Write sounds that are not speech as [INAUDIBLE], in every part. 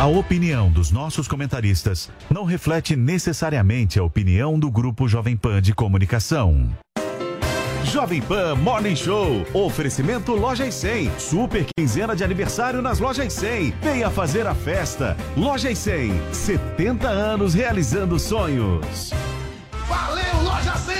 A opinião dos nossos comentaristas não reflete necessariamente a opinião do Grupo Jovem Pan de Comunicação. Jovem Pan Morning Show. Oferecimento Lojas 100. Super quinzena de aniversário nas Lojas 100. Venha fazer a festa. Lojas 100. 70 anos realizando sonhos. Valeu, Loja 100!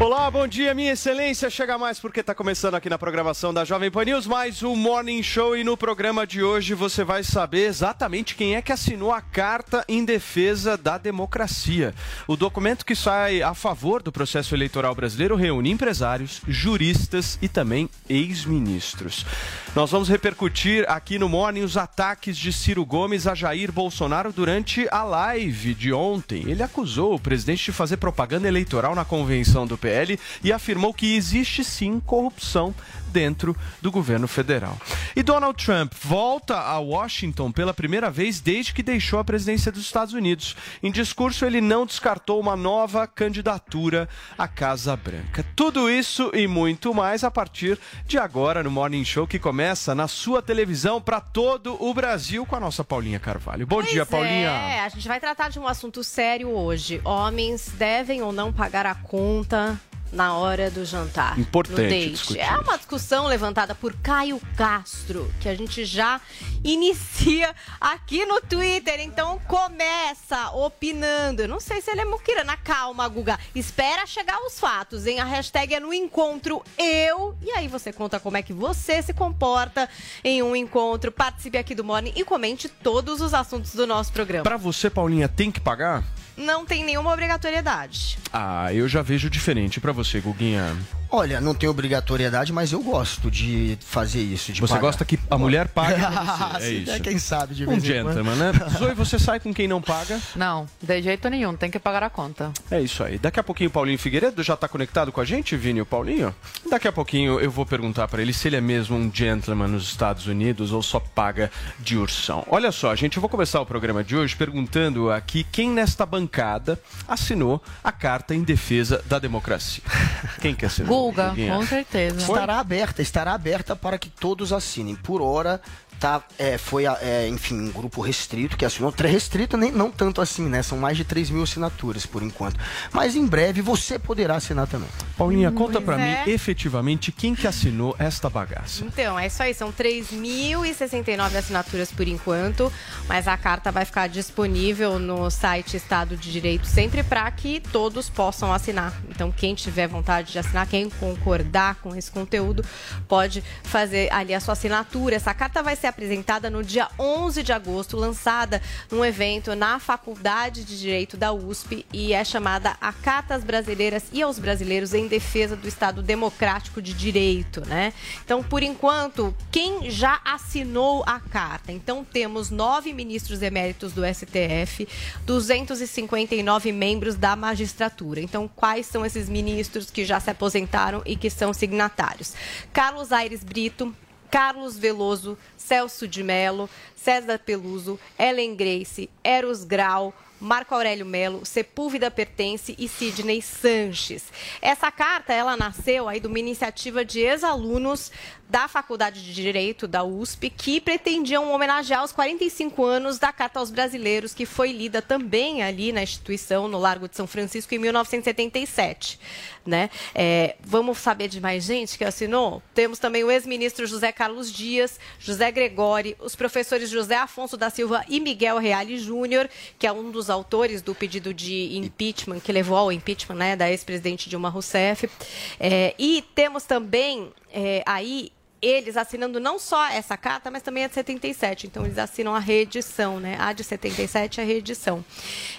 Olá, bom dia, minha excelência. Chega mais porque está começando aqui na programação da Jovem Pan News mais um Morning Show e no programa de hoje você vai saber exatamente quem é que assinou a Carta em Defesa da Democracia. O documento que sai a favor do processo eleitoral brasileiro reúne empresários, juristas e também ex-ministros. Nós vamos repercutir aqui no Morning os ataques de Ciro Gomes a Jair Bolsonaro durante a live de ontem. Ele acusou o presidente de fazer propaganda eleitoral na convenção do PL e afirmou que existe sim corrupção dentro do governo federal. E Donald Trump volta a Washington pela primeira vez desde que deixou a presidência dos Estados Unidos. Em discurso, ele não descartou uma nova candidatura à Casa Branca. Tudo isso e muito mais a partir de agora no Morning Show que começa na sua televisão para todo o Brasil com a nossa Paulinha Carvalho. Bom Pois dia, Paulinha. É, a gente vai tratar de um assunto sério hoje. Homens devem ou não pagar a conta na hora do jantar. Importante no date. discutir É uma discussão levantada por Caio Castro, que a gente já inicia aqui no Twitter. Então começa opinando. Eu não sei se ele é muquirana. Calma, Guga. Espera chegar os fatos, hein? A hashtag é no encontro eu. E aí você conta como é que você se comporta em um encontro. Participe aqui do Morning e comente todos os assuntos do nosso programa. Para você, Paulinha, tem que pagar? Não tem nenhuma obrigatoriedade. Ah, eu já vejo diferente. Para você, Guguinha. Olha, não tem obrigatoriedade, mas eu gosto de fazer isso. De Você pagar. gosta que a mulher pague [LAUGHS] você. É Sim, isso. né? Quem sabe de Um vez quando. gentleman, né? [LAUGHS] Zoe, você sai com quem não paga? Não, de jeito nenhum, tem que pagar a conta. É isso aí. Daqui a pouquinho o Paulinho Figueiredo já tá conectado com a gente, Vini, o Paulinho? Daqui a pouquinho eu vou perguntar pra ele se ele é mesmo um gentleman nos Estados Unidos ou só paga de ursão. Olha só, gente, eu vou começar o programa de hoje perguntando aqui quem nesta bancada assinou a Carta em Defesa da Democracia. Quem que assinou? Guguinha? com certeza. Estará aberta, estará aberta para que todos assinem. Por hora, tá, é, foi, é, enfim, um grupo restrito que assinou. Restrito nem não tanto assim, né? São mais de 3 mil assinaturas por enquanto. Mas em breve você poderá assinar também. Paulinha, conta Pois pra é. mim efetivamente quem que assinou esta bagaça. Então, é isso aí. São 3.069 assinaturas por enquanto, mas a carta vai ficar disponível no site Estado de Direito sempre para que todos possam assinar. Então, quem tiver vontade de assinar, quem concordar com esse conteúdo, pode fazer ali a sua assinatura. Essa carta vai ser apresentada no dia 11 de agosto, lançada num evento na Faculdade de Direito da USP e é chamada A Carta às Brasileiras e aos Brasileiros em Defesa do Estado Democrático de Direito, né? Então, por enquanto, quem já assinou a carta? Então, temos nove ministros eméritos do STF, 259 membros da magistratura. Então, quais são esses ministros que já se aposentaram e que são signatários? Carlos Aires Brito, Carlos Veloso, Celso de Mello, César Peluso, Ellen Grace, Eros Grau, Marco Aurélio Melo, Sepúlveda Pertence e Sidney Sanches. Essa carta, ela nasceu aí de uma iniciativa de ex-alunos da Faculdade de Direito da USP que pretendiam homenagear os 45 anos da Carta aos Brasileiros, que foi lida também ali na instituição, no Largo de São Francisco, em 1977. Né? É, vamos saber de mais gente que assinou? Temos também o ex-ministro José Carlos Dias, José Gregori, os professores José Afonso da Silva e Miguel Reale Júnior, que é um dos autores do pedido de impeachment, que levou ao impeachment né, da ex-presidente Dilma Rousseff. É, e temos também é, aí eles assinando não só essa carta, mas também a de 77. Então, eles assinam a reedição, né? A de 77 é a reedição.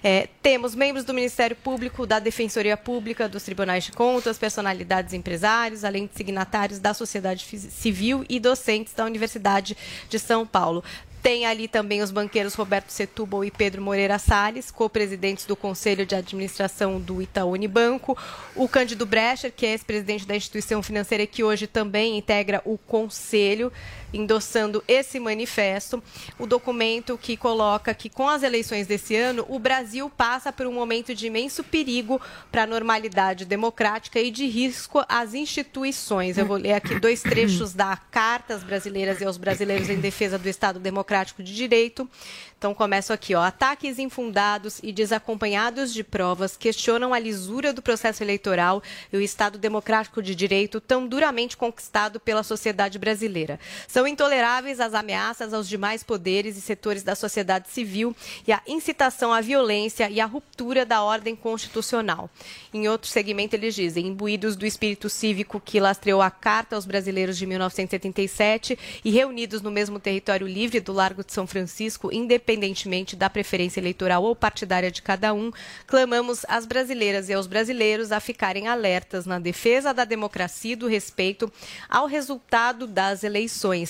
É, temos membros do Ministério Público, da Defensoria Pública, dos Tribunais de Contas, personalidades empresários, além de signatários da sociedade civil e docentes da Universidade de São Paulo. Tem ali também os banqueiros Roberto Setúbal e Pedro Moreira Salles, co-presidentes do Conselho de Administração do Itaú Unibanco. O Cândido Brecher, que é ex-presidente da instituição financeira que hoje também integra o Conselho endossando esse manifesto, o documento que coloca que com as eleições desse ano, o Brasil passa por um momento de imenso perigo para a normalidade democrática e de risco às instituições. Eu vou ler aqui dois trechos da Carta às Brasileiras e aos Brasileiros em Defesa do Estado Democrático de Direito. Então começo aqui, ó. Ataques infundados e desacompanhados de provas questionam a lisura do processo eleitoral e o Estado democrático de direito tão duramente conquistado pela sociedade brasileira. São intoleráveis as ameaças aos demais poderes e setores da sociedade civil e a incitação à violência e à ruptura da ordem constitucional. Em outro segmento, eles dizem, imbuídos do espírito cívico que lastreou a Carta aos Brasileiros de 1977 e reunidos no mesmo território livre do Largo de São Francisco, independente independentemente da preferência eleitoral ou partidária de cada um, clamamos às brasileiras e aos brasileiros a ficarem alertas na defesa da democracia e do respeito ao resultado das eleições.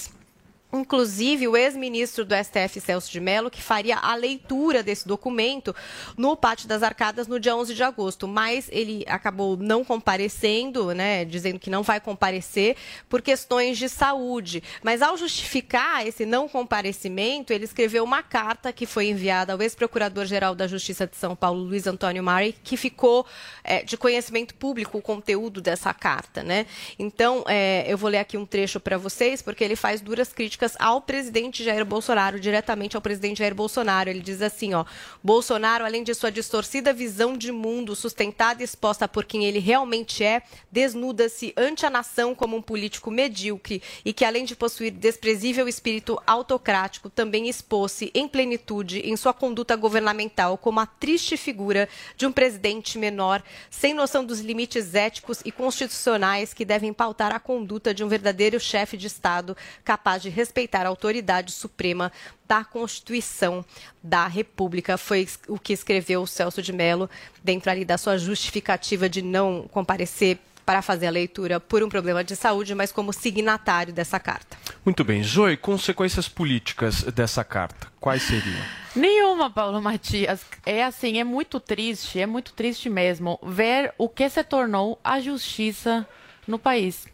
Inclusive, o ex-ministro do STF, Celso de Mello, que faria a leitura desse documento no Pátio das Arcadas no dia 11 de agosto, mas ele acabou não comparecendo, né, dizendo que não vai comparecer por questões de saúde. Mas ao justificar esse não comparecimento, ele escreveu uma carta que foi enviada ao ex-procurador-geral da Justiça de São Paulo, Luiz Antônio Mari, que ficou é, de conhecimento público o conteúdo dessa carta. Né? Então, é, eu vou ler aqui um trecho para vocês, porque ele faz duras críticas críticas ao presidente Jair Bolsonaro, diretamente ao presidente Jair Bolsonaro. Ele diz assim, ó: "Bolsonaro, além de sua distorcida visão de mundo sustentada e exposta por quem ele realmente é, desnuda-se ante a nação como um político medíocre e que além de possuir desprezível espírito autocrático, também expôs-se em plenitude em sua conduta governamental como a triste figura de um presidente menor, sem noção dos limites éticos e constitucionais que devem pautar a conduta de um verdadeiro chefe de Estado capaz de respeitar a autoridade suprema da Constituição da República. Foi o que escreveu o Celso de Mello dentro ali da sua justificativa de não comparecer para fazer a leitura por um problema de saúde, mas como signatário dessa carta. Muito bem. Zoe, consequências políticas dessa carta, quais seriam? Nenhuma, Paulo Matias. É assim, é muito triste, é muito triste mesmo ver o que se tornou a justiça no país.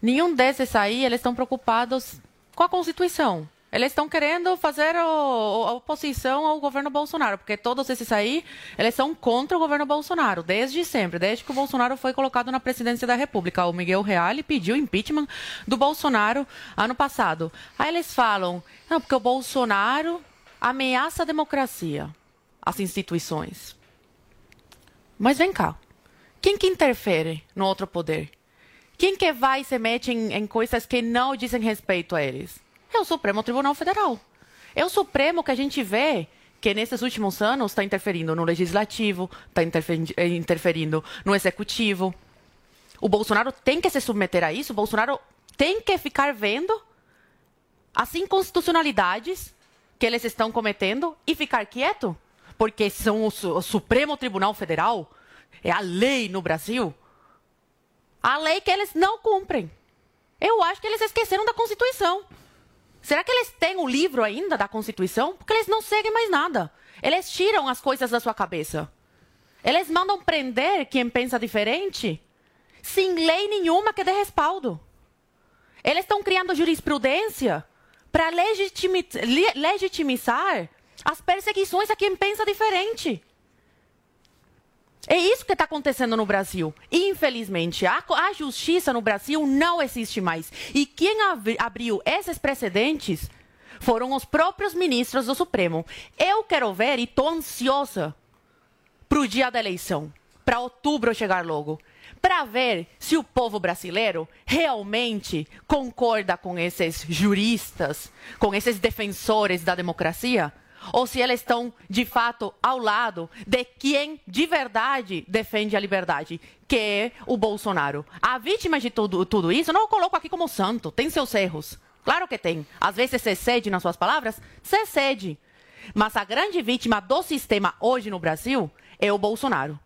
Nenhum desses aí, eles estão preocupados com a Constituição. Eles estão querendo fazer o, a oposição ao governo Bolsonaro, porque todos esses aí, eles são contra o governo Bolsonaro, desde sempre, desde que o Bolsonaro foi colocado na presidência da República. O Miguel Reale pediu impeachment do Bolsonaro ano passado. Aí eles falam, não, porque o Bolsonaro ameaça a democracia, as instituições. Mas vem cá, quem que interfere no outro poder? Quem que vai e se mete em, em coisas que não dizem respeito a eles? É o Supremo Tribunal Federal. É o Supremo que a gente vê que nesses últimos anos está interferindo no legislativo, está eh, interferindo no executivo. O Bolsonaro tem que se submeter a isso, o Bolsonaro tem que ficar vendo as inconstitucionalidades que eles estão cometendo e ficar quieto, porque são o, o Supremo Tribunal Federal, é a lei no Brasil. A lei que eles não cumprem. Eu acho que eles esqueceram da Constituição. Será que eles têm o livro ainda da Constituição? Porque eles não seguem mais nada. Eles tiram as coisas da sua cabeça. Eles mandam prender quem pensa diferente sem lei nenhuma que dê respaldo. Eles estão criando jurisprudência para legitimizar as perseguições a quem pensa diferente. É isso que está acontecendo no Brasil. Infelizmente, a, a, justiça no Brasil não existe mais. E quem ab, abriu esses precedentes foram os próprios ministros do Supremo. Eu quero ver e estou ansiosa para o dia da eleição, para outubro chegar logo, para ver se o povo brasileiro realmente concorda com esses juristas, com esses defensores da democracia, ou se elas estão, de fato, ao lado de quem de verdade defende a liberdade, que é o Bolsonaro. A vítima de tudo, tudo isso, não o coloco aqui como santo, tem seus erros. Claro que tem. Às vezes você cede nas suas palavras, você cede. Mas a grande vítima do sistema hoje no Brasil é o Bolsonaro.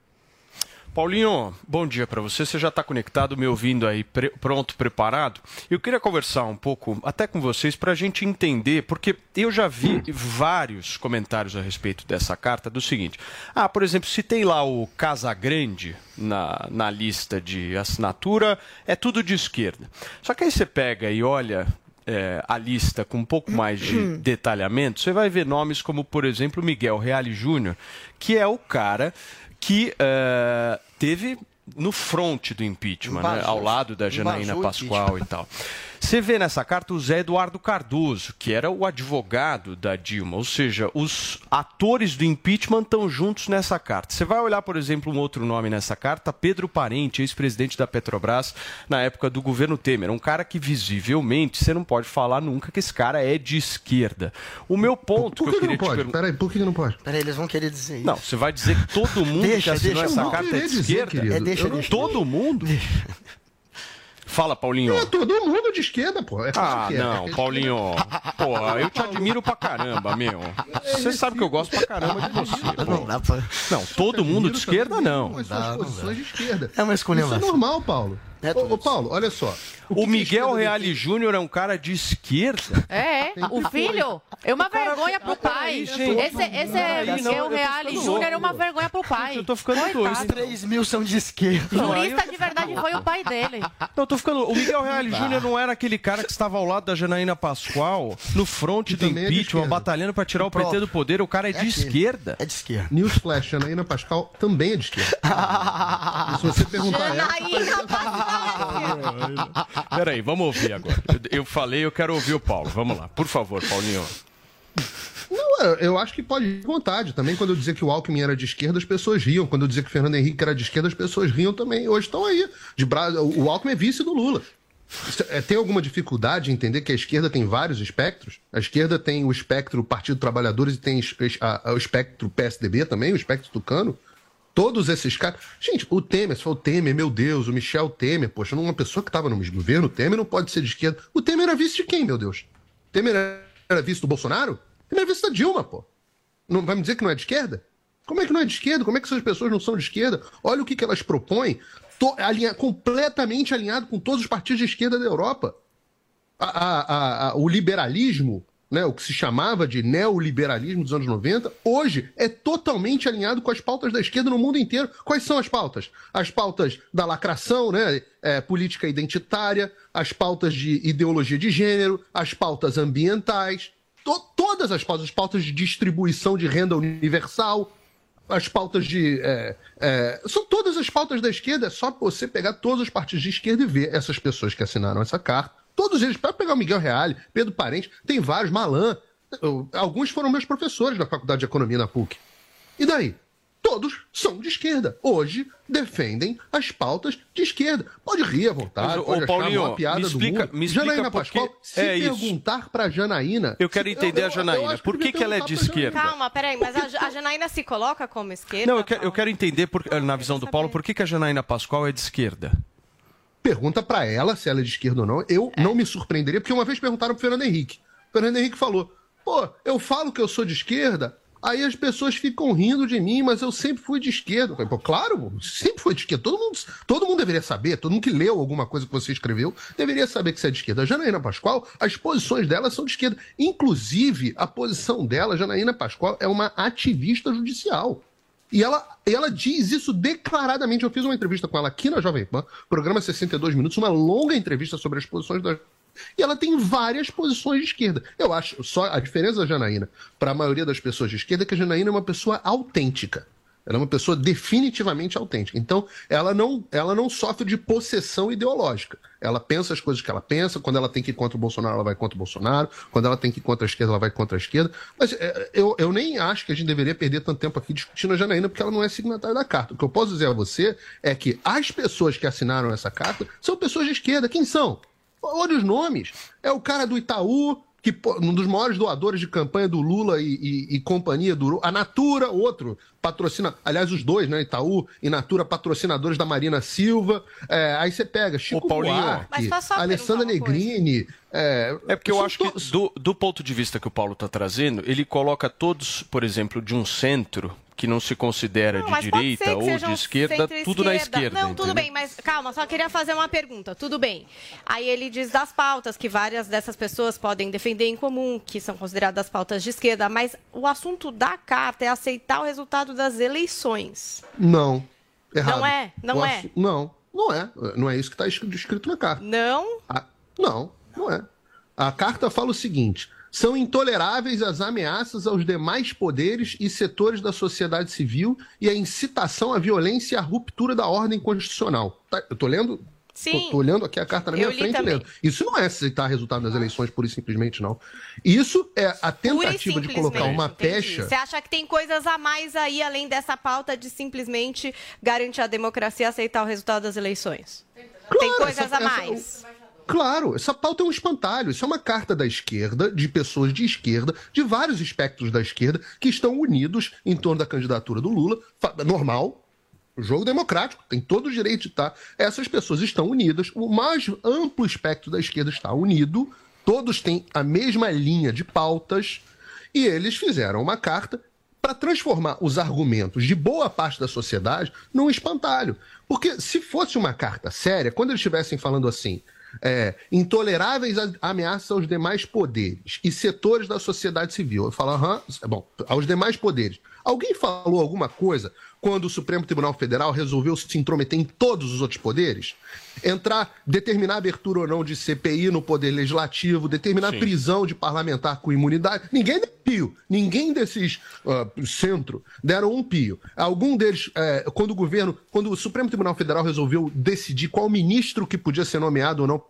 Paulinho, bom dia para você. Você já está conectado, me ouvindo aí, pre pronto, preparado? Eu queria conversar um pouco, até com vocês, para a gente entender, porque eu já vi vários comentários a respeito dessa carta, do seguinte. Ah, por exemplo, se tem lá o Casagrande na, na lista de assinatura, é tudo de esquerda. Só que aí você pega e olha é, a lista com um pouco mais de [CLEARS THROAT] detalhamento, você vai ver nomes como, por exemplo, Miguel Reale Júnior, que é o cara que uh, teve no front do impeachment, né, ao lado da Janaína Pascoal e tal. Você vê nessa carta o Zé Eduardo Cardoso, que era o advogado da Dilma, ou seja, os atores do impeachment estão juntos nessa carta. Você vai olhar, por exemplo, um outro nome nessa carta, Pedro Parente, ex-presidente da Petrobras na época do governo Temer, um cara que visivelmente você não pode falar nunca que esse cara é de esquerda. O meu ponto por, por que, que, eu queria não pode? perguntar... Peraí, por que não pode? Peraí, eles vão querer dizer isso. Não, você vai dizer que todo [LAUGHS] mundo Deixa, que assinou deixa, essa carta é de dizer, esquerda? querido. É, deixa, Eu não- deixa. Todo mundo? Fala, Paulinho. É todo mundo de esquerda, pô. É Ah, que é. não, Paulinho. Porra, eu te admiro pra caramba, meu. Você sabe que eu gosto pra caramba de você. Não pô. dá pra... Não, todo mundo de esquerda não. Quais são as posições de esquerda? É uma escolha Isso é normal, Paulo. É, ô, ô, Paulo, olha só. O a Miguel Reale Júnior é um cara de esquerda? É, o filho é uma vergonha pro pai. gente. Esse, esse não, Miguel Reale Júnior é uma vergonha pro pai. Eu tô ficando Coitado. doido. 3 mil são de esquerda. Jurista de verdade foi o pai dele. Não, eu tô ficando. O Miguel Reale Júnior não era aquele cara que estava ao lado da Janaína Pascoal, no front do é de impeachment, esquerda. batalhando pra tirar o PT do poder. O cara é de aquele. esquerda. É de esquerda. Newsflash, Janaína Pascal também é de esquerda. [LAUGHS] Se você perguntar ela, Janaína Pascoal. Peraí, vamos ouvir agora. Eu, eu falei, eu quero ouvir o Paulo. Vamos lá, por favor, Paulinho. Não, eu- acho que pode ir à vontade. Também quando eu dizia que o Alckmin era de esquerda, as pessoas riam. Quando eu dizia que o Fernando Henrique era de esquerda, as pessoas riam também. Hoje estão aí. De bra... O Alckmin é vice do Lula. É, Tem alguma dificuldade em entender que a esquerda tem vários espectros? A esquerda tem o espectro Partido Trabalhadores e tem o espectro PSDB também, o espectro Tucano. Todos esses caras. Gente, o Temer, for o Temer, meu Deus, o Michel Temer, poxa, uma pessoa que estava no governo Temer não pode ser de esquerda. O Temer era vice de quem, meu Deus? Temer era vice do Bolsonaro? Temer era vice da Dilma, pô. Não vai me dizer que não é de esquerda? Como é que não é de esquerda? Como é que essas pessoas não são de esquerda? Olha o que, que elas propõem, to- alinha- completamente alinhado com todos os partidos de esquerda da Europa. A- a- a- o liberalismo, né, o que se chamava de neoliberalismo dos anos 90, hoje é totalmente alinhado com as pautas da esquerda no mundo inteiro. Quais são as pautas? As pautas da lacração, né, é, política identitária, as pautas de ideologia de gênero, as pautas ambientais, to- todas as pautas, as pautas de distribuição de renda universal, as pautas de. é, é, são todas as pautas da esquerda, é só você pegar todos os partidos de esquerda e ver essas pessoas que assinaram essa carta. Todos eles, pode pegar o Miguel Reale, Pedro Parente, tem vários, Malan. eu- Alguns foram meus professores na Faculdade de Economia na PUC. E daí? Todos são de esquerda. Hoje defendem as pautas de esquerda. Pode rir à vontade, Mas, ô, pode achar Paulinho, a maior piada me explica- do mundo. me explica Janaína Pascoal, se é perguntar pra Janaína... Eu quero entender a Janaína. Por que que ela é de esquerda? Calma, peraí, mas a, a Janaína se coloca como esquerda? Não, eu quero, eu quero entender, por- na visão do Paulo, por que, que a Janaína Pascoal é de esquerda? Pergunta pra ela se ela é de esquerda ou não. Eu não me surpreenderia, porque uma vez perguntaram pro Fernando Henrique. O Fernando Henrique falou: pô, eu falo que eu sou de esquerda, aí as pessoas ficam rindo de mim, mas eu sempre fui de esquerda. Falei, pô, claro, sempre foi de esquerda. Todo mundo, todo mundo deveria saber, todo mundo que leu alguma coisa que você escreveu, deveria saber que você é de esquerda. A Janaína Pascoal, as posições dela são de esquerda. Inclusive, a posição dela, Janaína Pascoal, é uma ativista judicial. E ela, ela diz isso declaradamente. Eu fiz uma entrevista com ela aqui na Jovem Pan, programa 62 Minutos, uma longa entrevista sobre as posições da. E ela tem várias posições de esquerda. Eu acho, só a diferença da Janaína para a maioria das pessoas de esquerda é que a Janaína é uma pessoa autêntica. Ela é uma pessoa definitivamente autêntica. Então, ela não, ela não sofre de possessão ideológica. Ela pensa as coisas que ela pensa. Quando ela tem que ir contra o Bolsonaro, ela vai contra o Bolsonaro. Quando ela tem que ir contra a esquerda, ela vai contra a esquerda. Mas é, eu, eu nem acho que a gente deveria perder tanto tempo aqui discutindo a Janaína, porque ela não é signatária da carta. O que eu posso dizer a você é que as pessoas que assinaram essa carta são pessoas de esquerda. Quem são? Olha os nomes. É o cara do Itaú, que um dos maiores doadores de campanha do Lula e, e, e companhia do a Natura, outro patrocina, aliás, os dois, né? Itaú e Natura, patrocinadores da Marina Silva. É, aí você pega Chico Buarque, Alessandra Negrini. É, é porque eu acho que, do, do ponto de vista que o Paulo está trazendo, ele coloca todos, por exemplo, de um centro que não se considera não, de direita ou de esquerda, tudo na esquerda. Não, tudo bem, mas calma, só queria fazer uma pergunta. Tudo bem. Aí ele diz das pautas que várias dessas pessoas podem defender em comum, que são consideradas pautas de esquerda, mas o assunto da carta é aceitar o resultado das eleições. Não. Errado. Não é? Não o é? Não, não é. Não é isso que está escrito na carta. Não? A... Não, não é. A carta fala o seguinte: são intoleráveis as ameaças aos demais poderes e setores da sociedade civil e a incitação à violência e à ruptura da ordem constitucional. Tá, eu estou lendo Sim. Estou olhando aqui a carta na minha frente também. lendo. Isso não é aceitar resultado das eleições pura e simplesmente, não. Isso é a tentativa de colocar uma entendi. pecha. Você acha que tem coisas a mais aí, além dessa pauta de simplesmente garantir a democracia e aceitar o resultado das eleições? Claro, tem coisas essa, a mais. Essa, Claro, essa pauta é um espantalho. Isso é uma carta da esquerda, de pessoas de esquerda, de vários espectros da esquerda, que estão unidos em torno da candidatura do Lula. Normal, jogo democrático, tem todo o direito de estar. Essas pessoas estão unidas, o mais amplo espectro da esquerda está unido, todos têm a mesma linha de pautas, e eles fizeram uma carta para transformar os argumentos de boa parte da sociedade num espantalho. Porque se fosse uma carta séria, quando eles estivessem falando assim, é, intoleráveis ameaças aos demais poderes e setores da sociedade civil. Eu falo, aham, bom, aos demais poderes. Alguém falou alguma coisa quando o Supremo Tribunal Federal resolveu se intrometer em todos os outros poderes? Entrar, determinar a abertura ou não de CPI no Poder Legislativo, determinar Sim. prisão de parlamentar com imunidade. Ninguém deu pio. Ninguém desses uh, centro deram um pio. Algum deles, é, quando o governo, quando o Supremo Tribunal Federal resolveu decidir qual ministro que podia ser nomeado ou não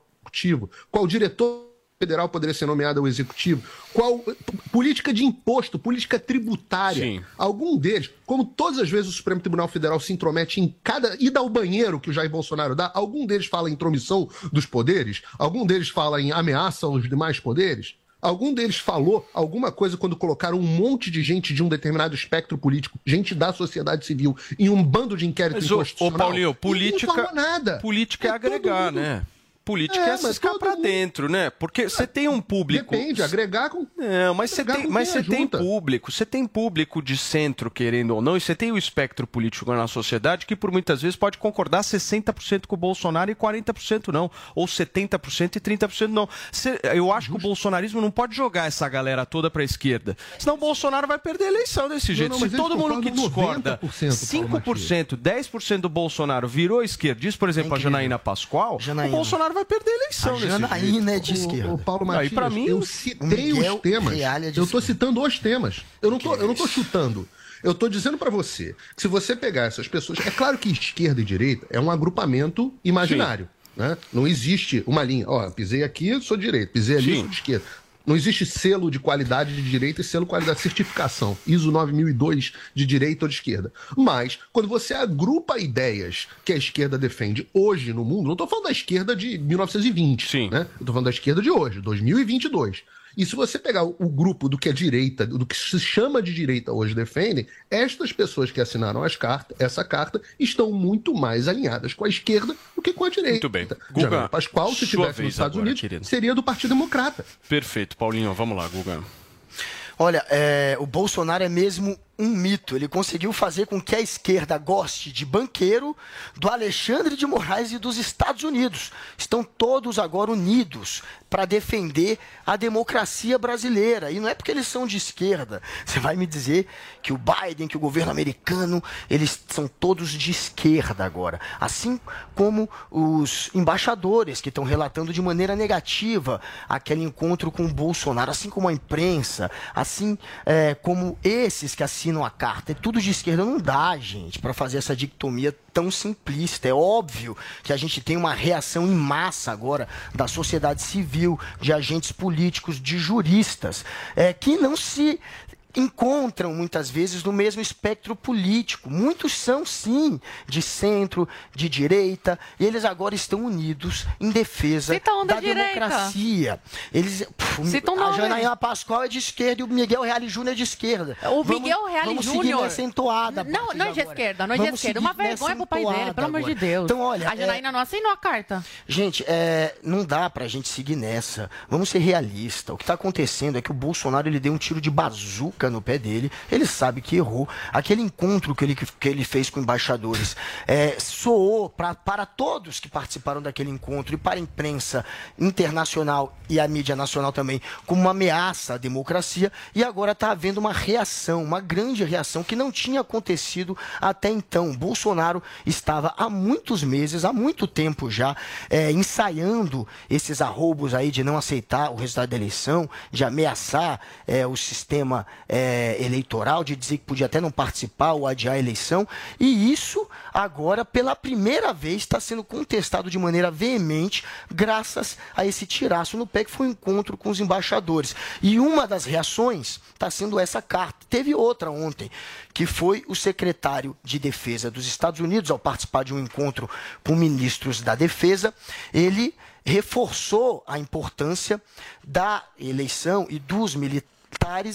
qual diretor federal poderia ser nomeado ao executivo, qual política de imposto, política tributária. Sim. Algum deles, como todas as vezes o Supremo Tribunal Federal se intromete em cada ida ao banheiro que o Jair Bolsonaro dá, algum deles fala em intromissão dos poderes, algum deles fala em ameaça aos demais poderes. Algum deles falou alguma coisa quando colocaram um monte de gente de um determinado espectro político, gente da sociedade civil, em um bando de inquérito Mas, inconstitucional? Ô, Paulinho, política, não falou nada. política é, é agregar, né? Política é, é ciscar para mundo... dentro, né? Porque você tem um público. Depende, agregar com. Não, mas você tem, mas você tem público, você tem público de centro, querendo ou não, e você tem o espectro político na sociedade que, por muitas vezes, pode concordar 60% com o Bolsonaro e 40% não. Ou 70% e 30% não. Cê, eu acho Justo. que o bolsonarismo não pode jogar essa galera toda para a esquerda. Senão o Bolsonaro vai perder a eleição desse jeito. Não, não, Se todo mundo que discorda, 5%, 10% do Bolsonaro virou esquerda, diz, por exemplo, a Janaína Pascoal, Janaína. o Bolsonaro Bolsonaro vai perder a eleição. A Janaína é de esquerda. O, o Paulo Matias, pra mim, eu citei os temas. É eu estou citando os temas. Eu não tô, eu não tô chutando. Eu estou dizendo para você que se você pegar essas pessoas. É claro que esquerda e direita é um agrupamento imaginário. Né? Não existe uma linha. Ó, pisei aqui, sou direita, pisei ali, Sim. sou de esquerda. Não existe selo de qualidade de direita e selo de qualidade de certificação, ISO 9002 de direita ou de esquerda. Mas, quando você agrupa ideias que a esquerda defende hoje no mundo, não estou falando da esquerda de 1920, Sim. né? Estou falando da esquerda de hoje, 2022. E se você pegar o grupo do que a direita, do que se chama de direita hoje defendem, estas pessoas que assinaram as cartas, essa carta estão muito mais alinhadas com a esquerda do que com a direita. Muito bem. Guga, Pascoal, se estivesse nos Estados agora, Unidos, querido. seria do Partido Democrata. Perfeito. Paulinho, vamos lá, Guga. Olha, é, o Bolsonaro é mesmo um mito. Ele conseguiu fazer com que a esquerda goste de banqueiro, do Alexandre de Moraes e dos Estados Unidos. Estão todos agora unidos para defender a democracia brasileira. E não é porque eles são de esquerda. [LAUGHS] Você vai me dizer que o Biden, que o governo americano, eles são todos de esquerda agora. Assim como os embaixadores que estão relatando de maneira negativa aquele encontro com o Bolsonaro, assim como a imprensa, assim é, como esses que assinam assinam a carta. É tudo de esquerda. Não dá, gente, para fazer essa dicotomia tão simplista. É óbvio que a gente tem uma reação em massa agora da sociedade civil, de agentes políticos, de juristas, é, que não se encontram muitas vezes no mesmo espectro político. Muitos são, sim, de centro, de direita, e eles agora estão unidos em defesa da democracia. Eles, puf, a Janaína Pascoal é de esquerda e o Miguel Reale Júnior é de esquerda. O Miguel Reale vamos Júnior. Nessa entoada, não, não é de esquerda, não é de Vamos esquerda. Uma seguir nessa vergonha pro pai dele, pelo amor de agora. Deus. Então, olha, a Janaína é- não assinou a carta. Gente, é, não dá pra gente seguir nessa. Vamos ser realistas. O que tá acontecendo é que o Bolsonaro ele deu um tiro de bazuca no pé dele. Ele sabe que errou. Aquele encontro que ele, que ele fez com embaixadores é, soou pra, para todos que participaram daquele encontro e para a imprensa internacional e a mídia nacional também como uma ameaça à democracia. E agora está havendo uma reação, uma grande reação que não tinha acontecido até então. Bolsonaro estava há muitos meses, há muito tempo já, é, ensaiando esses arroubos aí de não aceitar o resultado da eleição, de ameaçar é, o sistema é, eleitoral, de dizer que podia até não participar ou adiar a eleição. E isso agora, pela primeira vez, está sendo contestado de maneira veemente, graças a esse tiraço no pé que foi o encontro com os embaixadores. E uma das reações está sendo essa carta. Teve outra ontem, que foi o secretário de Defesa dos Estados Unidos, ao participar de um encontro com ministros da Defesa, ele reforçou a importância da eleição e dos militares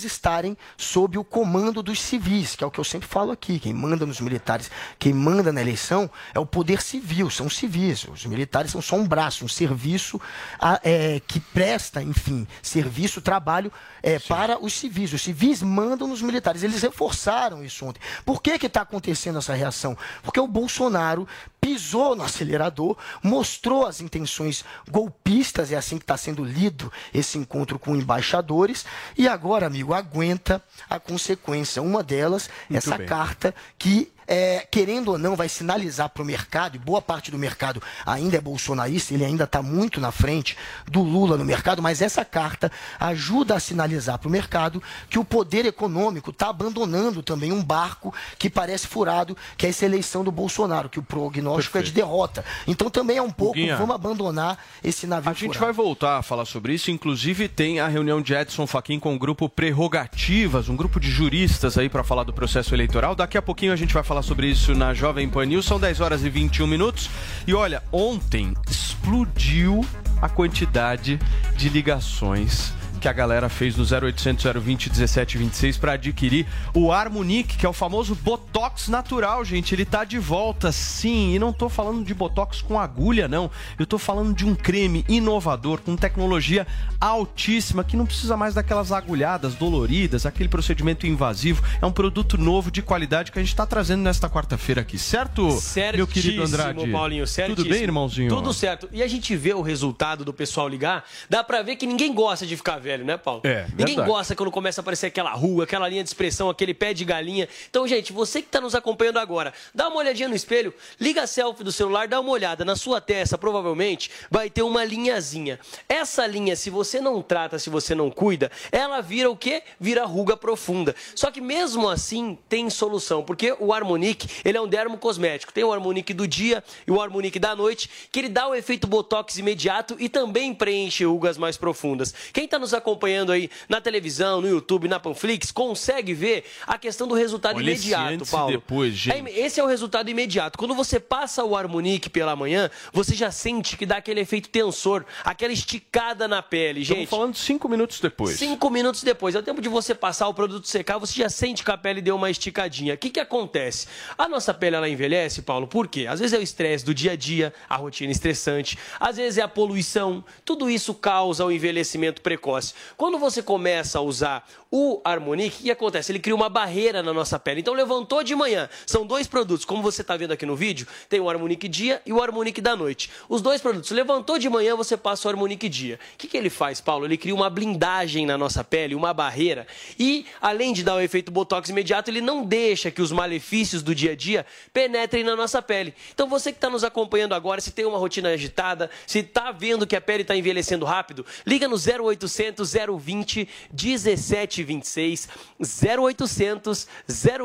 estarem sob o comando dos civis, que é o que eu sempre falo aqui. Quem manda nos militares, quem manda na eleição é o poder civil, são civis. Os militares são só um braço, um serviço a- é, que presta, enfim, serviço, trabalho é, para os civis. Os civis mandam nos militares. Eles reforçaram isso ontem. Por que está acontecendo essa reação? Porque o Bolsonaro pisou no acelerador, mostrou as intenções golpistas, é assim que está sendo lido esse encontro com embaixadores, e agora, amigo, aguenta a consequência. Uma delas, Muito essa bem. carta que, é, querendo ou não, vai sinalizar para o mercado, e boa parte do mercado ainda é bolsonarista, ele ainda está muito na frente do Lula no mercado, mas essa carta ajuda a sinalizar para o mercado que o poder econômico está abandonando também um barco que parece furado, que é essa eleição do Bolsonaro, que o prognóstico é de derrota. Então também é um pouco, Guguinha, vamos abandonar esse navio A gente furado. vai voltar a falar sobre isso. Inclusive, tem a reunião de Edson Fachin com o grupo Prerrogativas, um grupo de juristas aí para falar do processo eleitoral. Daqui a pouquinho a gente vai falar sobre isso na Jovem Pan News. São 10 horas e 21 minutos. E olha, ontem explodiu a quantidade de ligações que a galera fez no 0800 020 1726 para adquirir o Harmonic, que é o famoso Botox natural, gente. Ele tá de volta, sim. E não tô falando de Botox com agulha, não. Eu tô falando de um creme inovador, com tecnologia altíssima, que não precisa mais daquelas agulhadas doloridas, aquele procedimento invasivo. É um produto novo de qualidade que a gente tá trazendo nesta quarta-feira aqui, certo? Meu querido Andrade. Paulinho, certíssimo. Tudo bem, irmãozinho? Tudo certo. E a gente vê o resultado do pessoal ligar, dá pra ver que ninguém gosta de ficar velho, né, Paulo? É, Ninguém verdade. gosta quando começa a aparecer aquela rua, aquela linha de expressão, aquele pé de galinha. Então, gente, você que tá nos acompanhando agora, dá uma olhadinha no espelho, liga a selfie do celular, dá uma olhada. Na sua testa, provavelmente, vai ter uma linhazinha. Essa linha, se você não trata, se você não cuida, ela vira o quê? Vira ruga profunda. Só que mesmo assim, tem solução, porque o Harmonic, ele é um dermo cosmético. Tem o Harmonic do dia e o Harmonic da noite, que ele dá o efeito botox imediato e também preenche rugas mais profundas. Quem está nos acompanhando aí na televisão, no YouTube, na Panflix, consegue ver a questão do resultado Olha esse imediato, antes e Paulo. depois, gente. É, esse é o resultado imediato. Quando você passa o Harmonic pela manhã, você já sente que dá aquele efeito tensor, aquela esticada na pele, gente. Estamos falando cinco minutos depois. Cinco minutos depois, é o tempo de você passar o produto secar, você já sente que a pele deu uma esticadinha. O que, que acontece? A nossa pele ela envelhece, Paulo, por quê? Às vezes é o estresse do dia a dia, a rotina estressante, às vezes é a poluição, tudo isso causa o envelhecimento precoce. Quando você começa a usar o Harmonic, o que acontece? Ele cria uma barreira na nossa pele. Então levantou de manhã, são dois produtos, como você está vendo aqui no vídeo, tem o Harmonic dia e o Harmonic da noite. Os dois produtos, levantou de manhã, você passa o Harmonic dia. O que, que ele faz, Paulo? Ele cria uma blindagem na nossa pele, uma barreira. E, além de dar o efeito Botox imediato, ele não deixa que os malefícios do dia a dia penetrem na nossa pele. Então, você que está nos acompanhando agora, se tem uma rotina agitada, se está vendo que a pele está envelhecendo rápido, liga no 0800 0800 020 1726. 0800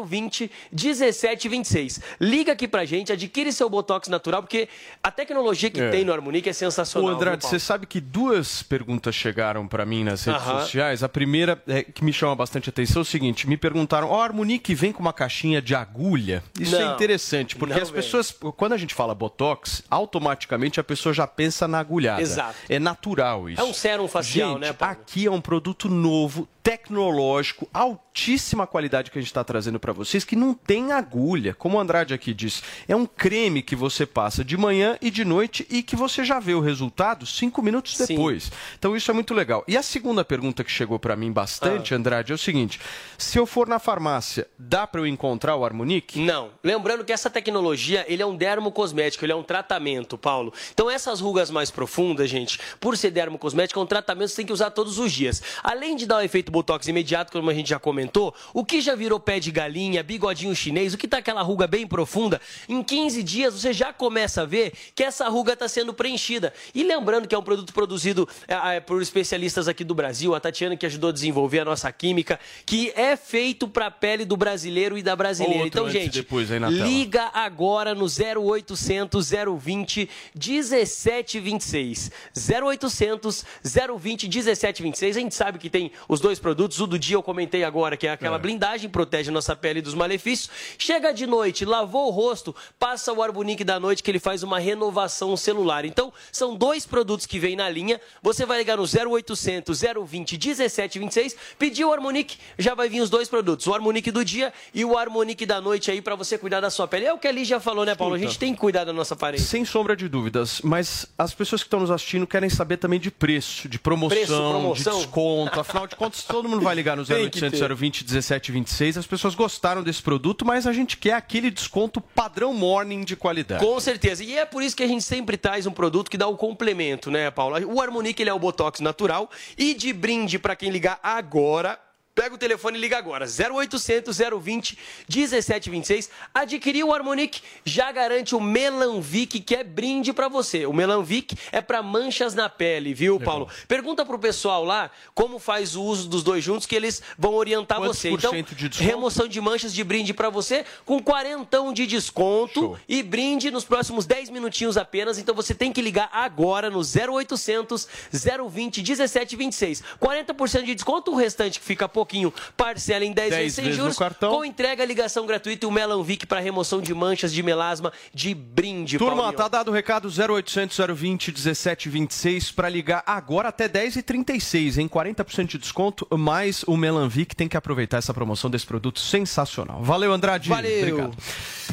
020 1726. Liga aqui pra gente, adquire seu Botox natural, porque a tecnologia que É. tem no Harmonique é sensacional. Ô, Andrade, você sabe que duas perguntas chegaram para mim nas redes sociais. A primeira é, que me chama bastante atenção é o seguinte: me perguntaram, ó, a Harmonique vem com uma caixinha de agulha? Isso é Não. interessante, porque as vem. pessoas, quando a gente fala Botox, automaticamente a pessoa já pensa na agulhada. Exato. É natural isso. É um sérum facial, gente, né, Paulo? Aqui é um produto novo, tecnológico, altíssima qualidade que a gente está trazendo para vocês, que não tem agulha. Como o Andrade aqui disse, é um creme que você passa de manhã e de noite e que você já vê o resultado cinco minutos Sim. depois. Então isso é muito legal. E a segunda pergunta que chegou para mim Ah. bastante, Andrade, é o seguinte: se eu for na farmácia, dá para eu encontrar o Harmonique? Não. Lembrando que essa tecnologia, ele é um dermocosmético, ele é um tratamento, Paulo. Então essas rugas mais profundas, gente, por ser dermocosmético, é um tratamento que você tem que usar todos os dias. Além de dar o efeito botox imediato, como a gente já comentou, o que já virou pé de galinha, bigodinho chinês, o que tá aquela ruga bem profunda, em 15 dias você já começa a ver que essa ruga está sendo preenchida. E lembrando que é um produto produzido é, é, por especialistas aqui do Brasil, a Tatiana que ajudou a desenvolver a nossa química, que é feito para a pele do brasileiro e da brasileira. Outro então, gente, depois liga agora no 0800 020 1726. 0800 020 1726. A gente sabe que tem os dois produtos. O do dia eu comentei agora, que é aquela blindagem, protege a nossa pele dos malefícios. Chega de noite, lavou o rosto, passa o Arbonique da noite, que ele faz uma renovação celular. Então, são dois produtos que vêm na linha. Você vai ligar no 0800 020 1726, pedir o Harmonique, já vai vir os dois produtos, o Harmonique do dia e o Harmonique da noite aí para você cuidar da sua pele. É o que a Lígia falou, né, Paulo? A gente tem que cuidar da nossa aparência. Sem sombra de dúvidas, mas as pessoas que estão nos assistindo querem saber também de preço, de promoção, Preço, promoção. De desconto. Afinal de contas, todo mundo vai ligar no Tem que 0800 ter. 020 1726. As pessoas gostaram desse produto, mas a gente quer aquele desconto padrão morning de qualidade. Com certeza. E é por isso que a gente sempre traz um produto que dá o complemento, né, Paulo? O Harmonique ele é o Botox natural e de brinde para quem ligar agora. Pega o telefone e liga agora. 0800 020 1726. Adquirir o Harmonique já garante o Melanvic, que é brinde para você. O Melanvic é para manchas na pele, viu, Paulo? Pergunta pro pessoal lá como faz o uso dos dois juntos que eles vão orientar Quantos você. por Então, de remoção de manchas de brinde para você com quarentão de desconto Show. e brinde nos próximos 10 minutinhos apenas. Então você tem que ligar agora no 0800 020 1726. 40% de desconto, o restante que fica pouquinho, parcela em 10, 10 vezes sem vezes juros. Com entrega, ligação gratuita e o Melanvic para remoção de manchas de melasma de brinde. Turma, Paulinho. tá dado o recado 0800 020 1726 para ligar agora até 10 e 36 em 40% de desconto, mais o Melanvic tem que aproveitar essa promoção desse produto sensacional. Valeu, Andrade. Valeu. Obrigado.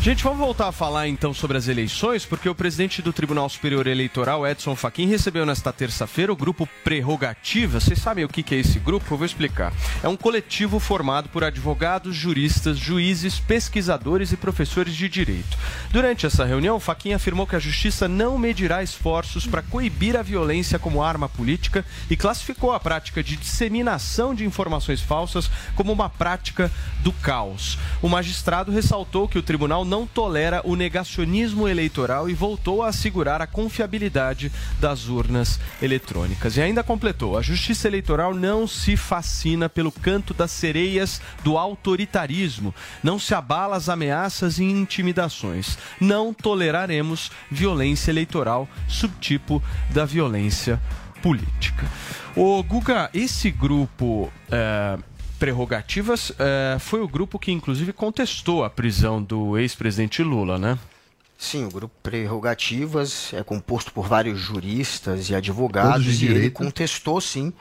Gente, vamos voltar a falar então sobre as eleições, porque o presidente do Tribunal Superior Eleitoral, Edson Fachin, recebeu nesta terça-feira o grupo Prerrogativa. Vocês sabem o que que é esse grupo? Eu vou explicar. É um coletivo formado por advogados, juristas, juízes, pesquisadores e professores de direito. Durante essa reunião, Fachin afirmou que a justiça não medirá esforços para coibir a violência como arma política e classificou a prática de disseminação de informações falsas como uma prática do caos. O magistrado ressaltou que o tribunal não tolera o negacionismo eleitoral e voltou a assegurar a confiabilidade das urnas eletrônicas. E ainda completou: a justiça eleitoral não se fascina pelo canto das sereias do autoritarismo, não se abala às ameaças e intimidações. Não toleraremos violência eleitoral, subtipo da violência política. O Guga, esse grupo. é, Prerrogativas é, foi o grupo que, inclusive, contestou a prisão do ex-presidente Lula, né? Sim, o grupo Prerrogativas é composto por vários juristas e advogados e ele contestou sim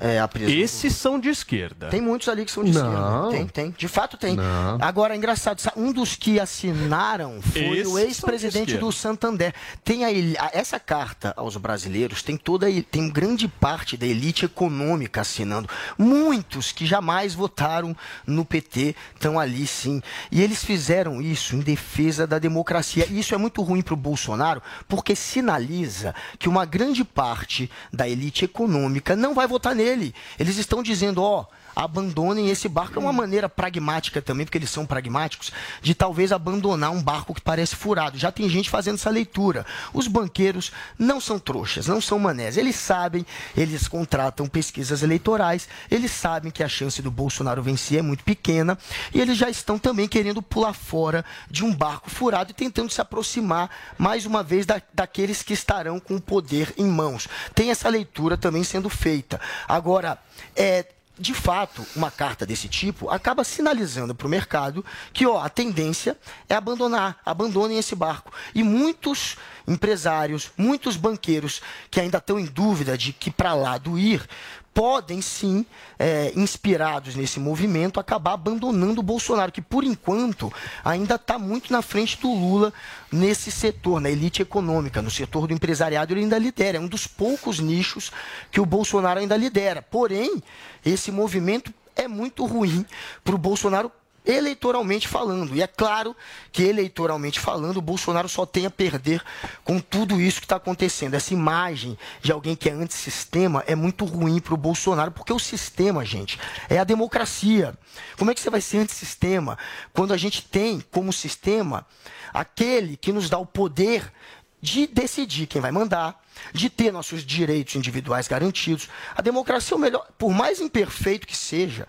é, a prisão. Esses são de esquerda. Tem muitos ali que são de Não. esquerda. Tem, tem. De fato tem. Não. Agora, engraçado, sa- um dos que assinaram foi Esses o ex-presidente do Santander. Tem a, a- essa carta aos brasileiros, tem toda tem grande parte da elite econômica assinando. Muitos que jamais votaram no PT estão ali sim. E eles fizeram isso em defesa da democracia. E isso é muito ruim para o Bolsonaro, porque sinaliza que uma grande parte da elite econômica não vai votar nele. Eles estão dizendo, ó, abandonem esse barco. É uma maneira pragmática também, porque eles são pragmáticos, de talvez abandonar um barco que parece furado. Já tem gente fazendo essa leitura. Os banqueiros não são trouxas, não são manés. Eles sabem, eles contratam pesquisas eleitorais, eles sabem que a chance do Bolsonaro vencer é muito pequena e eles já estão também querendo pular fora de um barco furado e tentando se aproximar mais uma vez da, daqueles que estarão com o poder em mãos. Tem essa leitura também sendo feita. Agora, é, de fato, uma carta desse tipo acaba sinalizando para o mercado que ó, a tendência é abandonar, abandonem esse barco. E muitos empresários, muitos banqueiros que ainda estão em dúvida de que para lá do ir, podem sim, é, inspirados nesse movimento, acabar abandonando o Bolsonaro, que por enquanto ainda está muito na frente do Lula nesse setor, na elite econômica, no setor do empresariado, ele ainda lidera. É um dos poucos nichos que o Bolsonaro ainda lidera. Porém, esse movimento é muito ruim para o Bolsonaro eleitoralmente falando. E é claro que, eleitoralmente falando, o Bolsonaro só tem a perder com tudo isso que está acontecendo. Essa imagem de alguém que é antissistema é muito ruim para o Bolsonaro, porque o sistema, gente, é a democracia. Como é que você vai ser antissistema quando a gente tem como sistema aquele que nos dá o poder de decidir quem vai mandar, de ter nossos direitos individuais garantidos. A democracia é o melhor, por mais imperfeito que seja,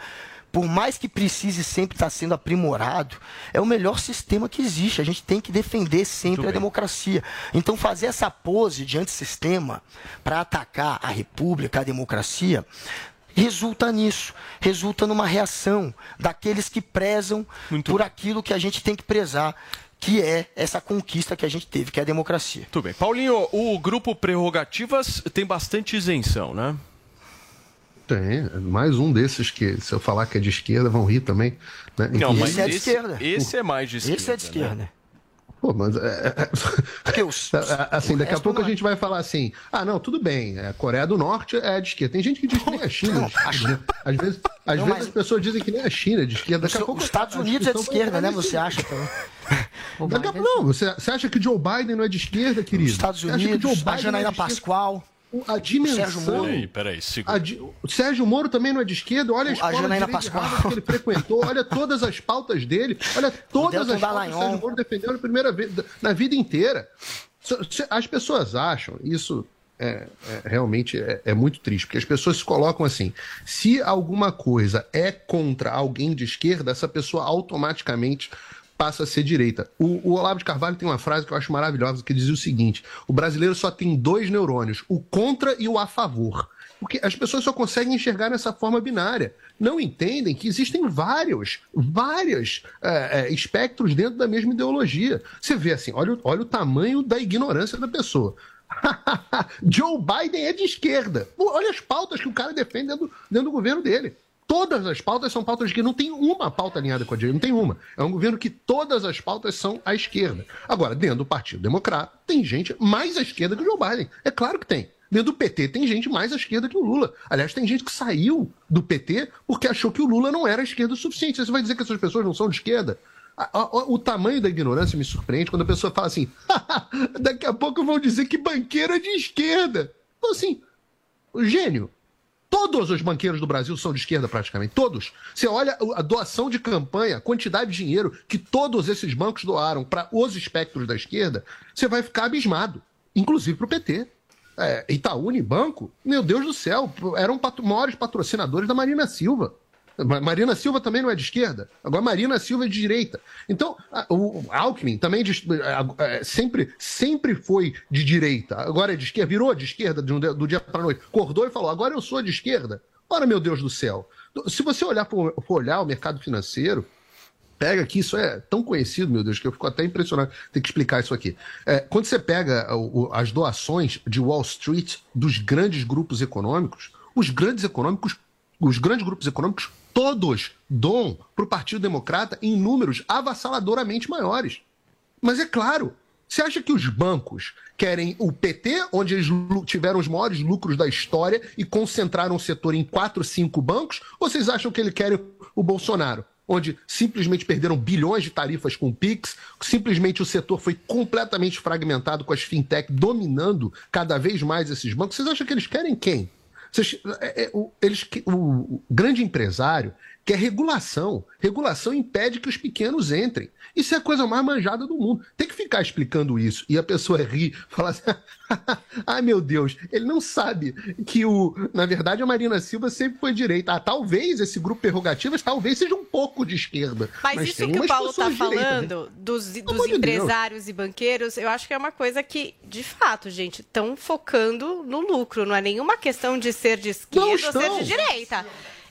por mais que precise sempre estar sendo aprimorado, é o melhor sistema que existe. A gente tem que defender sempre a democracia. Então, fazer essa pose de antissistema para atacar a república, a democracia, resulta nisso, resulta numa reação daqueles que prezam Muito por aquilo que a gente tem que prezar, que é essa conquista que a gente teve, que é a democracia. Tudo bem. Paulinho, o grupo Prerrogativas tem bastante isenção, né? Tem, mais um desses que, se eu falar que é de esquerda, vão rir também. Né? Não, mas esse é de esquerda. Esse é mais de esquerda. Esse é de esquerda. Né? Pô, mas é, é, é os, assim, daqui a pouco a gente vai falar assim: ah, não, tudo bem, a Coreia do Norte é de esquerda. Tem gente que diz que nem a China. Às vezes, às não, vezes mas... as pessoas dizem que nem a China é de esquerda. Daqui a pouco, os Estados Unidos é de esquerda, né? Você acha também? Daqui a, não, você, você acha que Joe Biden não é de esquerda, querido? Os Estados Unidos, a Janaína Pascoal a dimensão. Sérgio Moro. Peraí, peraí, segura. Di... O Sérgio Moro também não é de esquerda. Olha a escola a Janaína de Pascoal. que ele frequentou, olha todas as pautas dele, olha [LAUGHS] todas as pautas que o Sérgio Moro defendeu na primeira vez, na vida inteira. As pessoas acham, isso é, é, realmente é, é, muito triste, porque as pessoas se colocam assim: se alguma coisa é contra alguém de esquerda, essa pessoa automaticamente passa a ser direita. O, o, Olavo de Carvalho tem uma frase que eu acho maravilhosa, que dizia o seguinte: o brasileiro só tem dois neurônios, o contra e o a favor. Porque as pessoas só conseguem enxergar nessa forma binária. Não entendem que existem vários, vários é, é, espectros dentro da mesma ideologia. Você vê assim, olha, olha o tamanho da ignorância da pessoa. [LAUGHS] Joe Biden é de esquerda. Olha as pautas que o cara defende dentro, dentro do governo dele. Todas as pautas são pautas que não tem uma pauta alinhada com a direita, não tem uma. É um governo que todas as pautas são à esquerda. Agora, dentro do Partido Democrata, tem gente mais à esquerda que o Joe Biden. É claro que tem. Dentro do PT tem gente mais à esquerda que o Lula. Aliás, tem gente que saiu do PT porque achou que o Lula não era à esquerda o suficiente. Você vai dizer que essas pessoas não são de esquerda? O tamanho da ignorância me surpreende quando a pessoa fala assim: [LAUGHS] daqui a pouco vão dizer que banqueiro é de esquerda. Então, assim, gênio, Todos os banqueiros do Brasil são de esquerda, praticamente. Todos. Você olha a doação de campanha, a quantidade de dinheiro que todos esses bancos doaram para os espectros da esquerda, você vai ficar abismado. Inclusive para o PT. É, Itaú Banco, meu Deus do céu, eram pat maiores patrocinadores da Marina Silva. Marina Silva também não é de esquerda. Agora Marina Silva é de direita. Então, o Alckmin também de, é, sempre, sempre foi de direita. Agora é de esquerda. Virou de esquerda do dia para noite. Acordou e falou: agora eu sou de esquerda. Ora, meu Deus do céu. Se você olhar for olhar o mercado financeiro, pega aqui, isso é tão conhecido, meu Deus, que eu fico até impressionado ter que explicar isso aqui. É, quando você pega o, o, as doações de Wall Street dos grandes grupos econômicos, os grandes econômicos, os grandes grupos econômicos todos dom para o Partido Democrata em números avassaladoramente maiores. Mas é claro, você acha que os bancos querem o PT, onde eles tiveram os maiores lucros da história e concentraram o setor em quatro, cinco bancos? Ou vocês acham que ele quer o Bolsonaro? Onde simplesmente perderam bilhões de tarifas com o Pix, simplesmente o setor foi completamente fragmentado com as fintech dominando cada vez mais esses bancos. Vocês acham que eles querem quem? Vocês, é, é, o, eles, o, o grande empresário quer regulação. Regulação impede que os pequenos entrem. Isso é a coisa mais manjada do mundo. Tem que ficar explicando isso. E a pessoa ri, [LAUGHS] fala assim: [LAUGHS] ai meu Deus, ele não sabe que o. Na verdade, a Marina Silva sempre foi direita. Ah, talvez esse grupo prerrogativas talvez seja um pouco de esquerda. Mas, mas isso que o Paulo está falando direita, dos, dos empresários de e banqueiros, eu acho que é uma coisa que, de fato, gente, estão focando no lucro. Não é nenhuma questão de ser de esquerda ou ser de direita.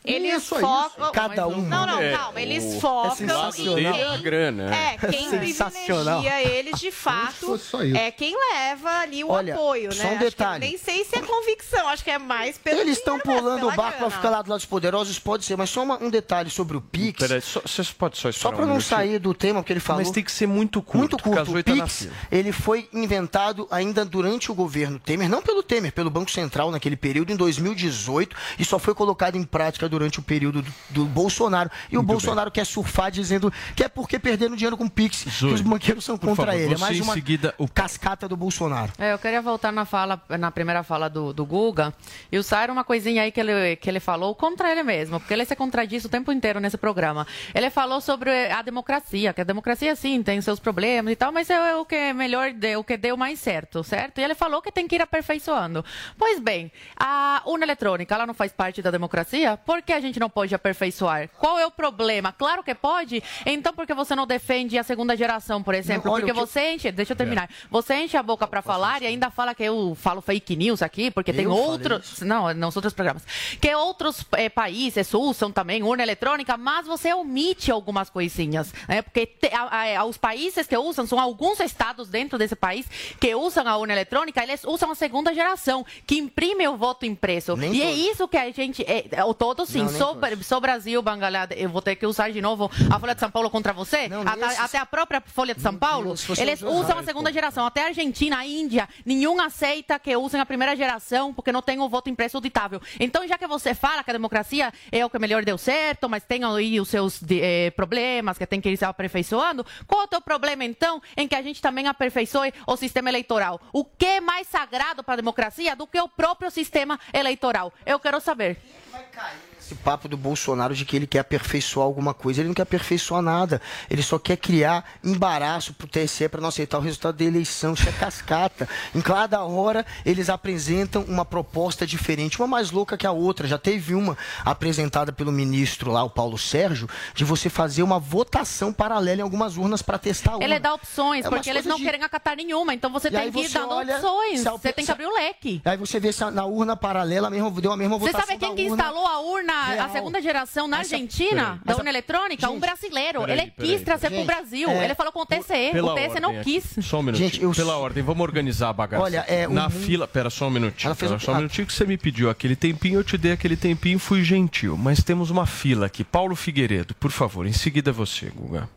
Eles é focam. Cada um. Não, não, é, calma. Eles o... focam é em quem. A grana. É, quem privilegia eles de fato é quem leva ali o Olha, apoio, só né? Um detalhe. nem sei se é convicção, acho que é mais pelo Eles estão pulando o barco para ficar lá do lado dos poderosos, pode ser, mas só uma, um detalhe sobre o Pix. Peraí, só, você pode só Só para um não sair do tema que ele falou. Mas tem que ser muito curto. Muito curto. O Pix, ele foi inventado ainda durante o governo Temer, não pelo Temer, pelo Banco Central naquele período, em 2018, e só foi colocado em prática durante o período do Bolsonaro. E Muito o Bolsonaro bem. quer surfar dizendo que é porque perdendo dinheiro com o Pix, que os banqueiros são contra favor, ele. É mais uma seguida, o... cascata do Bolsonaro. É, eu queria voltar na fala, na primeira fala do, do Guga e usar uma coisinha aí que ele, que ele falou contra ele mesmo, porque ele se contradiz o tempo inteiro nesse programa. Ele falou sobre a democracia, que a democracia sim tem seus problemas e tal, mas é o que é melhor, o que deu mais certo, certo? E ele falou que tem que ir aperfeiçoando. Pois bem, a urna eletrônica, ela não faz parte da democracia? Por que a gente não pode aperfeiçoar. Qual é o problema? Claro que pode. Então, por que você não defende a segunda geração, por exemplo? Não, porque você enche, deixa eu terminar. É. Você enche a boca para falar e ainda fala que eu falo fake news aqui, porque eu tem outros. Não, não outros programas. Que outros é, países usam também urna eletrônica, mas você omite algumas coisinhas. Né? Porque te, a, a, os países que usam, são alguns estados dentro desse país que usam a urna eletrônica, eles usam a segunda geração, que imprime o voto impresso. Nem e é todos. é isso que a gente. É, todos sim, não, sobre, sou Brasil, Bangalhada, eu vou ter que usar de novo a Folha de São Paulo contra você? Não, até, esses... até, a própria Folha de São Paulo? Eles usam a segunda geração. Até a Argentina, a Índia, nenhum aceita que usem a primeira geração porque não tem o voto impresso auditável. Então, já que você fala que a democracia é o que melhor deu certo, mas tem aí os seus eh, problemas que tem que ir se aperfeiçoando, qual é o teu problema, então, em que a gente também aperfeiçoe o sistema eleitoral? O que é mais sagrado para a democracia do que o próprio sistema eleitoral? Eu quero saber. Vai cair esse papo do Bolsonaro de que ele quer aperfeiçoar alguma coisa. Ele não quer aperfeiçoar nada. Ele só quer criar embaraço para o TSE para não aceitar o resultado da eleição. Isso é cascata. [LAUGHS] Em cada hora eles apresentam uma proposta diferente, uma mais louca que a outra. Já teve uma apresentada pelo ministro lá, o Paulo Sérgio, de você fazer uma votação paralela em algumas urnas para testar a urna. Ele dá opções, é porque eles não de... querem acatar nenhuma. Então você e tem que ir dando olha, opções. Você tem que abrir o leque. Aí você vê se na urna paralela mesmo deu a mesma votação. Você sabe quem que instalou a urna a segunda geração na Essa, Argentina, da urna eletrônica, gente, um brasileiro. Peraí, ele quis trazer para o Brasil. É, ele falou com o TCE. O TCE não quis. Só um minutinho. Gente, eu... Pela ordem, vamos organizar a bagaça. Olha, é, Na um... fila. Pera, só um minutinho. Pera, só um minutinho que você me pediu aquele tempinho, eu te dei aquele tempinho fui gentil. Mas temos uma fila aqui. Paulo Figueiredo, por favor. Em seguida você, Guga.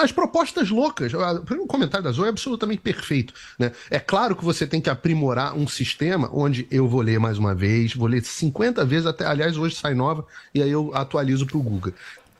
As propostas loucas, o comentário da Zoe é absolutamente perfeito. Né? É claro que você tem que aprimorar um sistema onde eu vou ler mais uma vez, vou ler 50 vezes, até, aliás, hoje sai nova, e aí eu atualizo para o Google.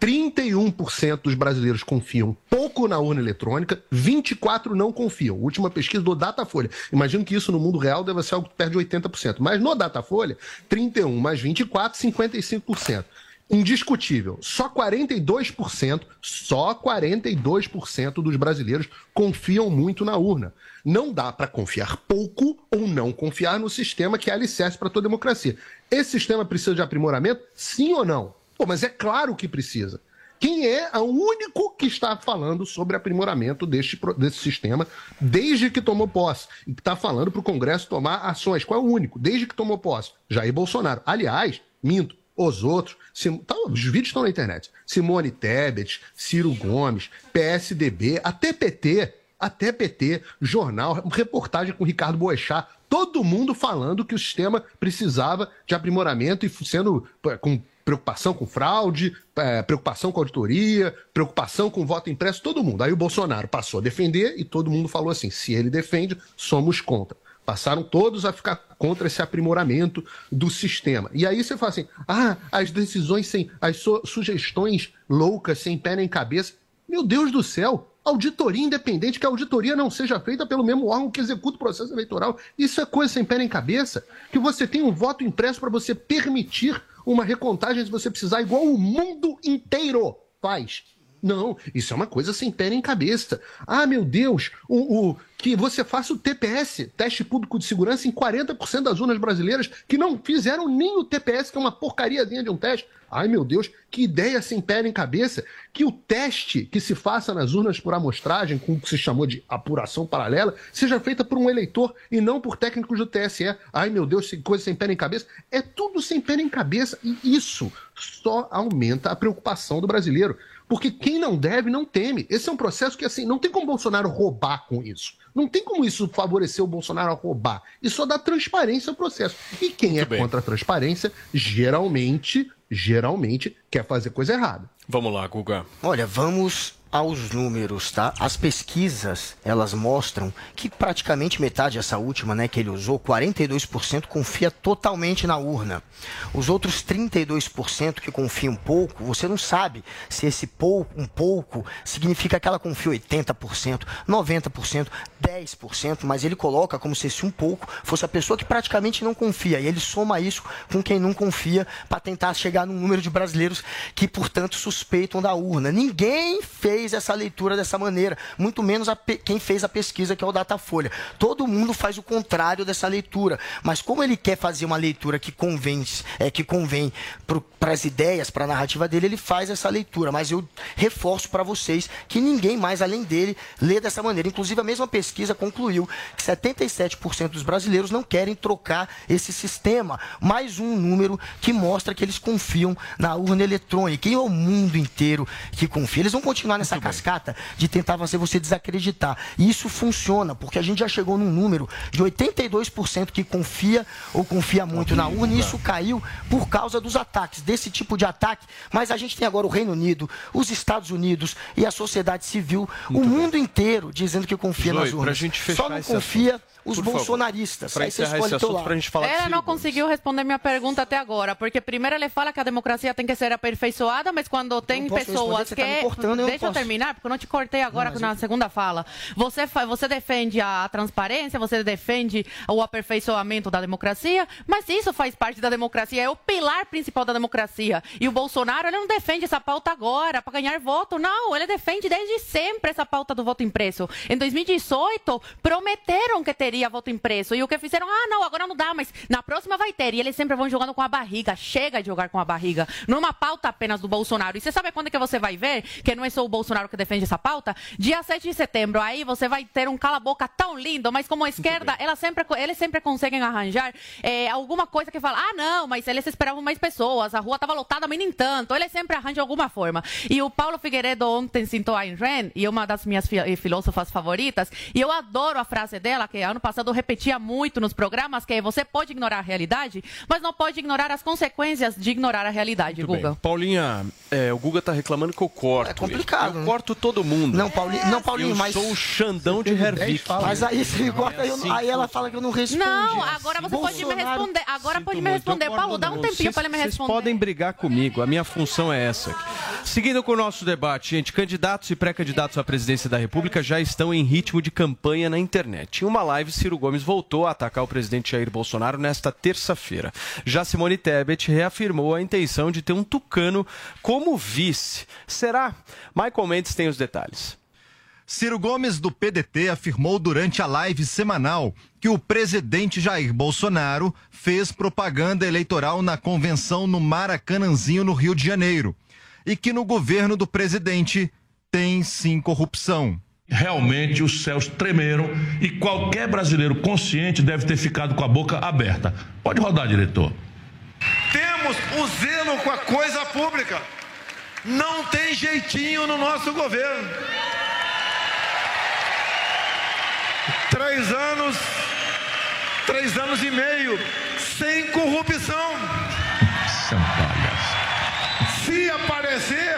31% dos brasileiros confiam pouco na urna eletrônica, 24% não confiam. Última pesquisa do Datafolha. Imagino que isso no mundo real deve ser algo perto de 80%. Mas no Datafolha, 31 mais 24, 55% indiscutível. Só 42%, só 42% dos brasileiros confiam muito na urna. Não dá para confiar pouco ou não confiar no sistema que é alicerce para toda democracia. Esse sistema precisa de aprimoramento? Sim ou não? Pô, mas é claro que precisa. Quem é o único que está falando sobre aprimoramento deste, desse sistema desde que tomou posse? E que está falando para o Congresso tomar ações. Qual é o único? Desde que tomou posse? Jair Bolsonaro. Aliás, minto os outros. Sim, tá, os vídeos estão na internet. Simone Tebet, Ciro Gomes, PSDB, até PT, até PT, jornal, reportagem com Ricardo Boechat, todo mundo falando que o sistema precisava de aprimoramento e sendo com preocupação com fraude, é, preocupação com auditoria, preocupação com voto impresso, todo mundo. Aí o Bolsonaro passou a defender e todo mundo falou assim: se ele defende, somos contra. Passaram todos a ficar contra esse aprimoramento do sistema. E aí você fala assim: ah, as decisões sem. as su sugestões loucas, sem pé nem cabeça. Meu Deus do céu! auditoria independente, que a auditoria não seja feita pelo mesmo órgão que executa o processo eleitoral. Isso é coisa sem pé nem cabeça. Que você tem um voto impresso para você permitir uma recontagem se você precisar, igual o mundo inteiro faz. Não, isso é uma coisa sem pé nem cabeça. Ah, meu Deus, o, o, que você faça o TPS, teste público de segurança, em 40% das urnas brasileiras que não fizeram nem o TPS, que é uma porcariazinha de um teste. Ai, meu Deus, que ideia sem pé nem cabeça. Que o teste que se faça nas urnas por amostragem, com o que se chamou de apuração paralela, seja feita por um eleitor e não por técnicos do TSE. Ai, meu Deus, coisa sem pé nem cabeça. É tudo sem pé nem cabeça. E isso só aumenta a preocupação do brasileiro. Porque quem não deve, não teme. Esse é um processo que, assim, não tem como Bolsonaro roubar com isso. Não tem como isso favorecer o Bolsonaro a roubar. Isso só dá transparência ao processo. E quem é contra a transparência, geralmente, geralmente, quer fazer coisa errada. Vamos lá, Guga. Olha, vamos aos números, tá? As pesquisas, elas mostram que praticamente metade, essa última, né, que ele usou, 42% confia totalmente na urna. Os outros 32% que confiam pouco, você não sabe se esse pouco, um pouco, significa que ela confia 80%, 90%, 10%, mas ele coloca como se esse um pouco fosse a pessoa que praticamente não confia. E ele soma isso com quem não confia para tentar chegar num número de brasileiros que, portanto, suspeitam da urna. Ninguém fez fez essa leitura dessa maneira, muito menos quem fez a pesquisa, que é o Datafolha. Todo mundo faz o contrário dessa leitura, mas como ele quer fazer uma leitura que convence, é, que convém para as ideias, para a narrativa dele, ele faz essa leitura. Mas eu reforço para vocês que ninguém mais além dele lê dessa maneira. Inclusive, a mesma pesquisa concluiu que 77% dos brasileiros não querem trocar esse sistema. Mais um número que mostra que eles confiam na urna eletrônica. E é o mundo inteiro que confia. Eles vão continuar nessa essa cascata de tentar fazer você desacreditar. E isso funciona, porque a gente já chegou num número de 82% que confia ou confia muito na urna, e isso caiu por causa dos ataques, desse tipo de ataque. Mas a gente tem agora o Reino Unido, os Estados Unidos e a sociedade civil, muito o mundo bem. inteiro dizendo que confia Zoe, nas urnas. Só não confia. Assunto os Por bolsonaristas. Para encerrar esse assunto, para a gente falar Ela não conseguiu responder minha pergunta até agora, porque primeiro ele fala que a democracia tem que ser aperfeiçoada, mas quando tem pessoas que... Tá cortando, Deixa eu, eu terminar, porque eu não te cortei agora não, na eu... segunda fala. Você, você defende a transparência, você defende o aperfeiçoamento da democracia, mas isso faz parte da democracia, é o pilar principal da democracia. E o Bolsonaro, ele não defende essa pauta agora para ganhar voto, não, ele defende desde sempre essa pauta do voto impresso. Em 2018, prometeram que teria teria voto impresso. E o que fizeram, ah, não, agora não dá, mas na próxima vai ter. E eles sempre vão jogando com a barriga. Chega de jogar com a barriga. Numa pauta apenas do Bolsonaro. E você sabe quando que você vai ver que não é só o Bolsonaro que defende essa pauta? Dia 7 de setembro. Aí você vai ter um cala-boca tão lindo, mas como a esquerda, ela sempre, eles sempre conseguem arranjar é, alguma coisa que fala, ah, não, mas eles esperavam mais pessoas, a rua estava lotada, mas nem tanto. Eles sempre arranjam alguma forma. E o Paulo Figueiredo ontem citou a Ayn Rand, e uma das minhas filósofas favoritas, e eu adoro a frase dela, que ano passado eu repetia muito nos programas, que é você pode ignorar a realidade, mas não pode ignorar as consequências de ignorar a realidade, muito Guga. Bem. Paulinha, é, o Guga tá reclamando que eu corto. É complicado. Eu né? corto todo mundo. Não, Paulinho, não, Paulinho eu mas. sou o Xandão de Hervik. Mas aí você corta, eu, aí ela fala que eu não respondo. Não, agora você Bolsonaro... pode me responder. Agora Sinto pode me responder. Paulo, dá um tempinho para ele me responder. Vocês podem brigar comigo. A minha função é essa. Seguindo com o nosso debate, gente, candidatos e pré-candidatos à presidência da República já estão em ritmo de campanha na internet. Em uma live, Ciro Gomes voltou a atacar o presidente Jair Bolsonaro nesta terça-feira. Já Simone Tebet reafirmou a intenção de ter um tucano como vice. Será? Michael Mendes tem os detalhes. Ciro Gomes, do PDT, afirmou durante a live semanal que o presidente Jair Bolsonaro fez propaganda eleitoral na convenção no Maracanãzinho, no Rio de Janeiro e que no governo do presidente tem sim corrupção. Realmente os céus tremeram e qualquer brasileiro consciente deve ter ficado com a boca aberta. Pode rodar, diretor. Temos o zelo com a coisa pública. Não tem jeitinho no nosso governo. Três anos, três anos e meio sem corrupção. Se aparecer,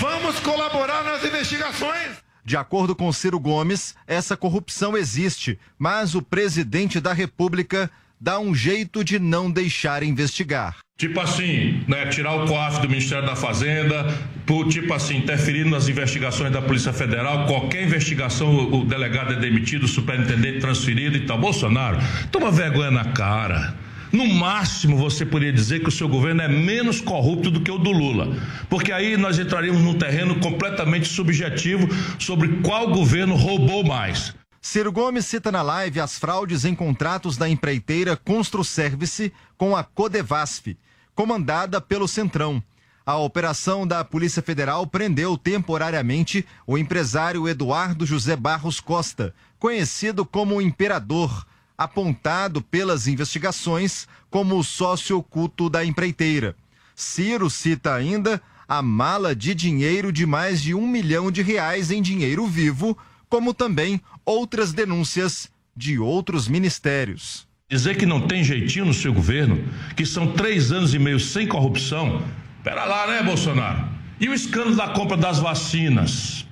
vamos colaborar nas investigações. De acordo com Ciro Gomes, essa corrupção existe, mas o presidente da República dá um jeito de não deixar investigar. Tipo assim, né, tirar o COAF do Ministério da Fazenda, por, tipo assim, interferindo nas investigações da Polícia Federal, qualquer investigação, o, o delegado é demitido, o superintendente transferido e tal. Bolsonaro, toma vergonha na cara. No máximo, você poderia dizer que o seu governo é menos corrupto do que o do Lula. Porque aí nós entraríamos num terreno completamente subjetivo sobre qual governo roubou mais. Ciro Gomes cita na live as fraudes em contratos da empreiteira Construservice com a Codevasf, comandada pelo Centrão. A operação da Polícia Federal prendeu temporariamente o empresário Eduardo José Barros Costa, conhecido como Imperador, apontado pelas investigações como sócio oculto da empreiteira. Ciro cita ainda a mala de dinheiro de mais de um milhão de reais em dinheiro vivo, como também outras denúncias de outros ministérios. Dizer que não tem jeitinho no seu governo, que são três anos e meio sem corrupção, pera lá, né, Bolsonaro? E o escândalo da compra das vacinas?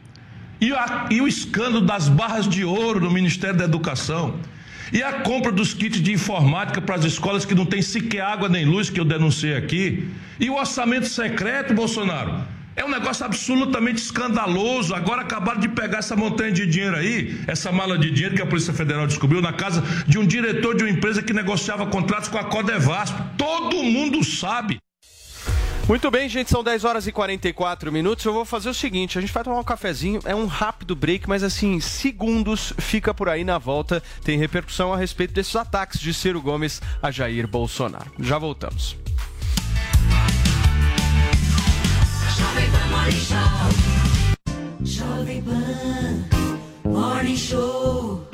E, a, e o escândalo das barras de ouro no Ministério da Educação? E a compra dos kits de informática para as escolas que não tem sequer água nem luz, que eu denunciei aqui? E o orçamento secreto, Bolsonaro? É um negócio absolutamente escandaloso. Agora acabaram de pegar essa montanha de dinheiro aí, essa mala de dinheiro que a Polícia Federal descobriu na casa de um diretor de uma empresa que negociava contratos com a Codevasp. Todo mundo sabe. Muito bem, gente, são 10 horas e 44 minutos. Eu vou fazer o seguinte: a gente vai tomar um cafezinho, é um rápido break, mas assim, segundos, fica por aí na volta. Tem repercussão a respeito desses ataques de Ciro Gomes a Jair Bolsonaro. Já voltamos. Jovem Pan Morning Show.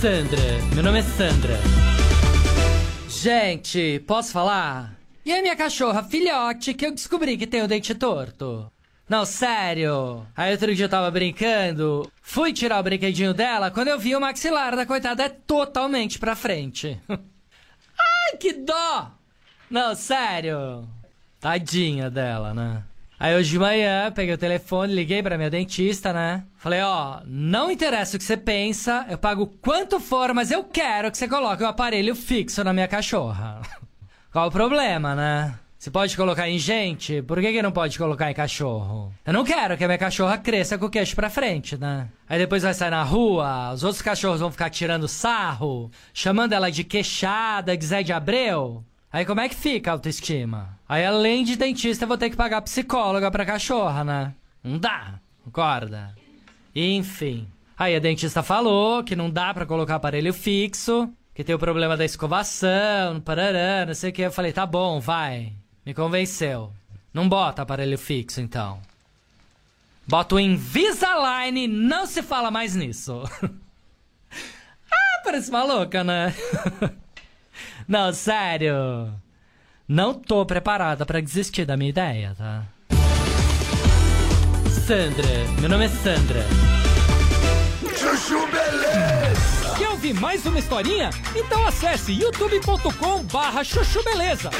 Sandra, meu nome é Sandra. Gente, posso falar? E a minha cachorra filhote que eu descobri que tem o dente torto? Não, sério. Aí outro dia eu tava brincando, fui tirar o brinquedinho dela, quando eu vi o maxilar da coitada é totalmente pra frente. [LAUGHS] Ai, que dó! Não, sério. Tadinha dela, né? Aí hoje de manhã, peguei o telefone, liguei pra minha dentista, né? Falei, ó, não interessa o que você pensa, eu pago quanto for, mas eu quero que você coloque o aparelho fixo na minha cachorra. [LAUGHS] Qual o problema, né? Você pode colocar em gente, por que, que não pode colocar em cachorro? Eu não quero que a minha cachorra cresça com o queixo pra frente, né? Aí depois vai sair na rua, os outros cachorros vão ficar tirando sarro, chamando ela de queixada, de Zé de Abreu. Aí como é que fica a autoestima? Aí além de dentista, eu vou ter que pagar psicóloga pra cachorra, né? Não dá, concorda? Enfim. Aí a dentista falou que não dá pra colocar aparelho fixo, que tem o problema da escovação, parará, não sei o que. Eu falei, tá bom, vai. Me convenceu. Não bota aparelho fixo, então. Bota o Invisalign não se fala mais nisso. [LAUGHS] ah, parece maluca, né? [LAUGHS] não, sério. Não tô preparada pra desistir da minha ideia, tá? Sandra, meu nome é Sandra. Chuchu Beleza! Quer ouvir mais uma historinha? Então acesse youtube.com barra chuchu beleza.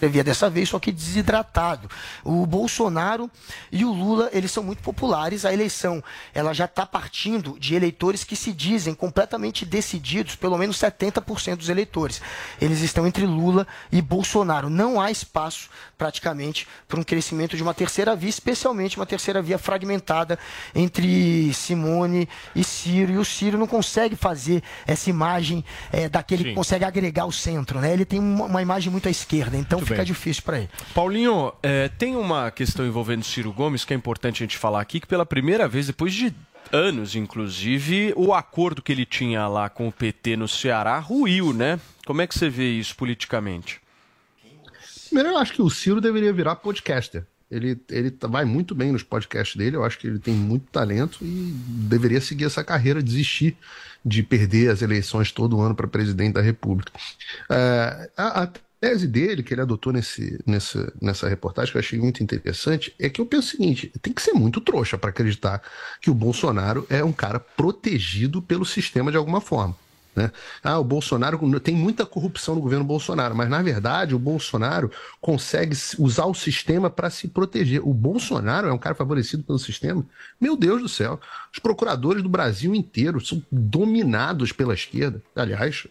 Previa dessa vez, só que desidratado. O Bolsonaro e o Lula, eles são muito populares. A eleição, ela já está partindo de eleitores que se dizem completamente decididos, pelo menos 70% dos eleitores. Eles estão entre Lula e Bolsonaro. Não há espaço, praticamente, para um crescimento de uma terceira via, especialmente uma terceira via fragmentada entre Simone e Ciro. E o Ciro não consegue fazer essa imagem é, daquele Sim. que consegue agregar o centro. Né? Ele tem uma, uma imagem muito à esquerda, então Muito fica difícil para ele. Paulinho, é, tem uma questão envolvendo Ciro Gomes que é importante a gente falar aqui, que pela primeira vez, depois de anos, inclusive, o acordo que ele tinha lá com o PT no Ceará ruiu, né? Como é que você vê isso politicamente? Primeiro, eu acho que o Ciro deveria virar podcaster. Ele, ele tá- vai muito bem nos podcasts dele, eu acho que ele tem muito talento e deveria seguir essa carreira, desistir de perder as eleições todo ano para presidente da República. É, a, a tese dele, que ele adotou nesse, nessa, nessa reportagem, que eu achei muito interessante, é que eu penso o seguinte: tem que ser muito trouxa para acreditar que o Bolsonaro é um cara protegido pelo sistema de alguma forma. Né? Ah, o Bolsonaro tem muita corrupção no governo Bolsonaro, mas na verdade o Bolsonaro consegue usar o sistema para se proteger. O Bolsonaro é um cara favorecido pelo sistema. Meu Deus do céu, os procuradores do Brasil inteiro são dominados pela esquerda. Aliás,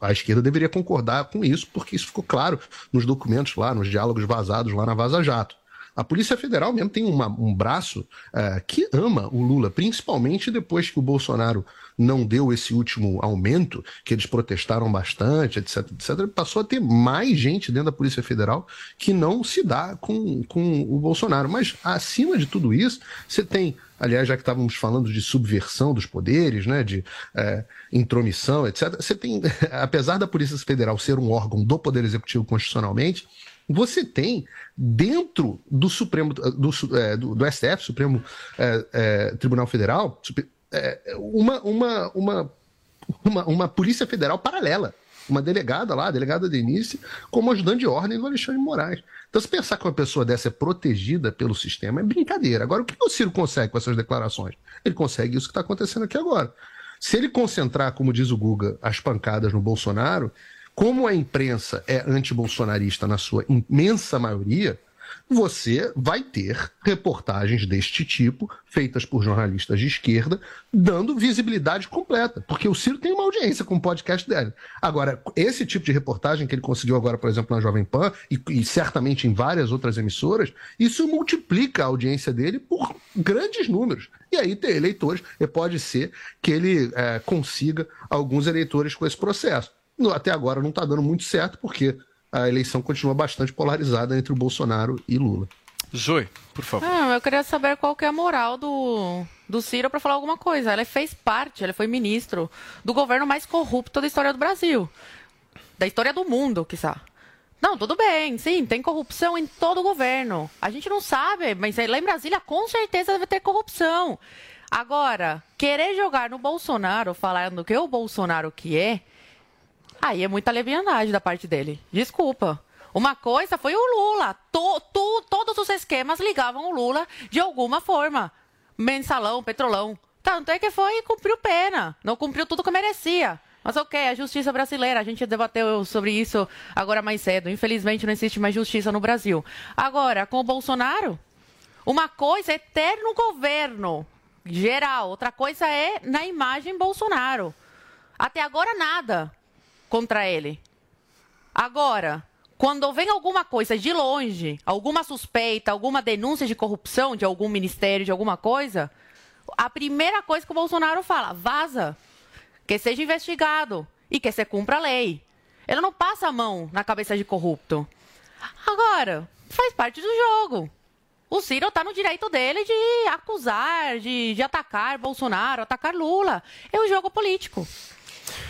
a esquerda deveria concordar com isso, porque isso ficou claro nos documentos lá, nos diálogos vazados lá na Vaza Jato. A Polícia Federal mesmo tem uma- um braço eh, que ama o Lula, principalmente depois que o Bolsonaro não deu esse último aumento, que eles protestaram bastante, etc, etc. Passou a ter mais gente dentro da Polícia Federal que não se dá com, com o Bolsonaro. Mas, acima de tudo isso, você tem, aliás, já que estávamos falando de subversão dos poderes, né, de eh, intromissão, etc., você tem, [LAUGHS] apesar da Polícia Federal ser um órgão do Poder Executivo constitucionalmente, você tem dentro do Supremo do, é, do, do STF, Supremo é, é, Tribunal Federal, é, uma, uma, uma, uma, uma polícia federal paralela. Uma delegada lá, a delegada Denise, como ajudante de ordem do Alexandre Moraes. Então, se pensar que uma pessoa dessa é protegida pelo sistema, é brincadeira. Agora, o que o Ciro consegue com essas declarações? Ele consegue isso que está acontecendo aqui agora. Se ele concentrar, como diz o Guga, as pancadas no Bolsonaro, como a imprensa é antibolsonarista na sua imensa maioria, você vai ter reportagens deste tipo, feitas por jornalistas de esquerda, dando visibilidade completa. Porque o Ciro tem uma audiência com o podcast dele. Agora, esse tipo de reportagem que ele conseguiu agora, por exemplo, na Jovem Pan, e, e certamente em várias outras emissoras, isso multiplica a audiência dele por grandes números. E aí tem eleitores, e pode ser que ele eh, consiga alguns eleitores com esse processo. Até agora não está dando muito certo, porque a eleição continua bastante polarizada entre o Bolsonaro e Lula. Zoe, por favor. Ah, eu queria saber qual que é a moral do, do Ciro para falar alguma coisa. Ele fez parte, ele foi ministro do governo mais corrupto da história do Brasil. Da história do mundo, quiçá. Não, tudo bem, sim, tem corrupção em todo o governo. A gente não sabe, mas lá em Brasília com certeza deve ter corrupção. Agora, querer jogar no Bolsonaro, falando que é o Bolsonaro que é, aí é muita leviandade da parte dele. Desculpa. Uma coisa foi o Lula. To- to- todos os esquemas ligavam o Lula de alguma forma. Mensalão, petrolão. Tanto é que foi e cumpriu pena. Não cumpriu tudo que merecia. Mas ok, a justiça brasileira, a gente debateu sobre isso agora mais cedo. Infelizmente não existe mais justiça no Brasil. Agora, com o Bolsonaro, uma coisa é ter no governo geral, outra coisa é na imagem Bolsonaro. Até agora nada contra ele. Agora, quando vem alguma coisa de longe, alguma suspeita, alguma denúncia de corrupção de algum ministério, de alguma coisa, a primeira coisa que o Bolsonaro fala, vaza, que seja investigado e que se cumpra a lei. Ele não passa a mão na cabeça de corrupto. Agora, faz parte do jogo. O Ciro está no direito dele de acusar, de, de atacar Bolsonaro, atacar Lula. É um jogo político.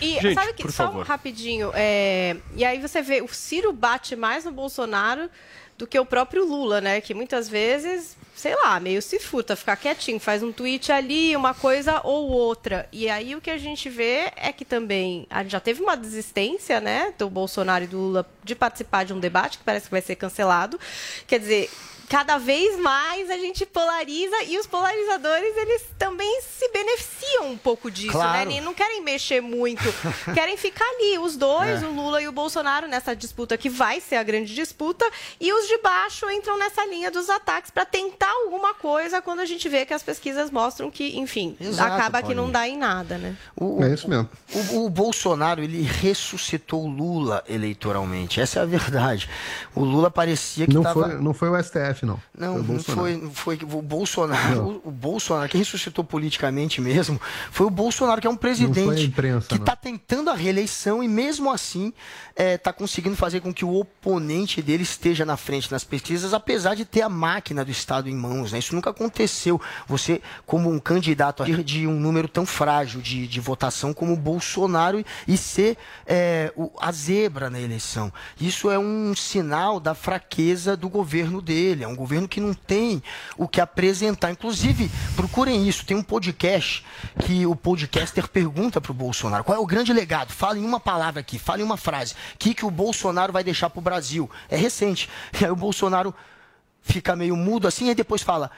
E Gente, sabe que, só favor. rapidinho, é, e aí você vê, o Ciro bate mais no Bolsonaro do que o próprio Lula, né? Que muitas vezes, sei lá, meio se furta, ficar quietinho, faz um tweet ali, uma coisa ou outra. E aí o que a gente vê é que também a gente já teve uma desistência, né, do Bolsonaro e do Lula de participar de um debate que parece que vai ser cancelado. Quer dizer, cada vez mais a gente polariza e os polarizadores eles também se beneficiam um pouco disso, Claro. né? Não querem mexer muito, [LAUGHS] querem ficar ali, os dois, É. o Lula e o Bolsonaro nessa disputa que vai ser a grande disputa e os de baixo entram nessa linha dos ataques para tentar alguma coisa quando a gente vê que as pesquisas mostram que, enfim, Exato, acaba que não dá em nada, né? O, É isso mesmo. O, o Bolsonaro, ele ressuscitou o Lula eleitoralmente. Essa é a verdade. O Lula parecia que Não estava... foi, não foi o STF, não. Não, foi o Bolsonaro. foi, não foi o Bolsonaro. O, o Bolsonaro, quem ressuscitou politicamente mesmo, foi o Bolsonaro, que é um presidente imprensa, que está tentando a reeleição e mesmo assim está conseguindo fazer com que o oponente dele esteja na frente nas pesquisas, apesar de ter a máquina do Estado em mãos. né? Isso nunca aconteceu. Você, como um candidato a- de um número tão frágil de, de votação como o Bolsonaro e, e ser é, o- a zebra na eleição. Isso é um sinal da fraqueza do governo dele. É um governo que não tem o que apresentar. Inclusive, procurem isso. Tem um podcast que o podcaster pergunta para o Bolsonaro qual é o grande legado. Fala em uma palavra aqui, fala em uma frase. O que, que o Bolsonaro vai deixar para o Brasil? É recente. E [LAUGHS] aí o Bolsonaro fica meio mudo assim e depois fala.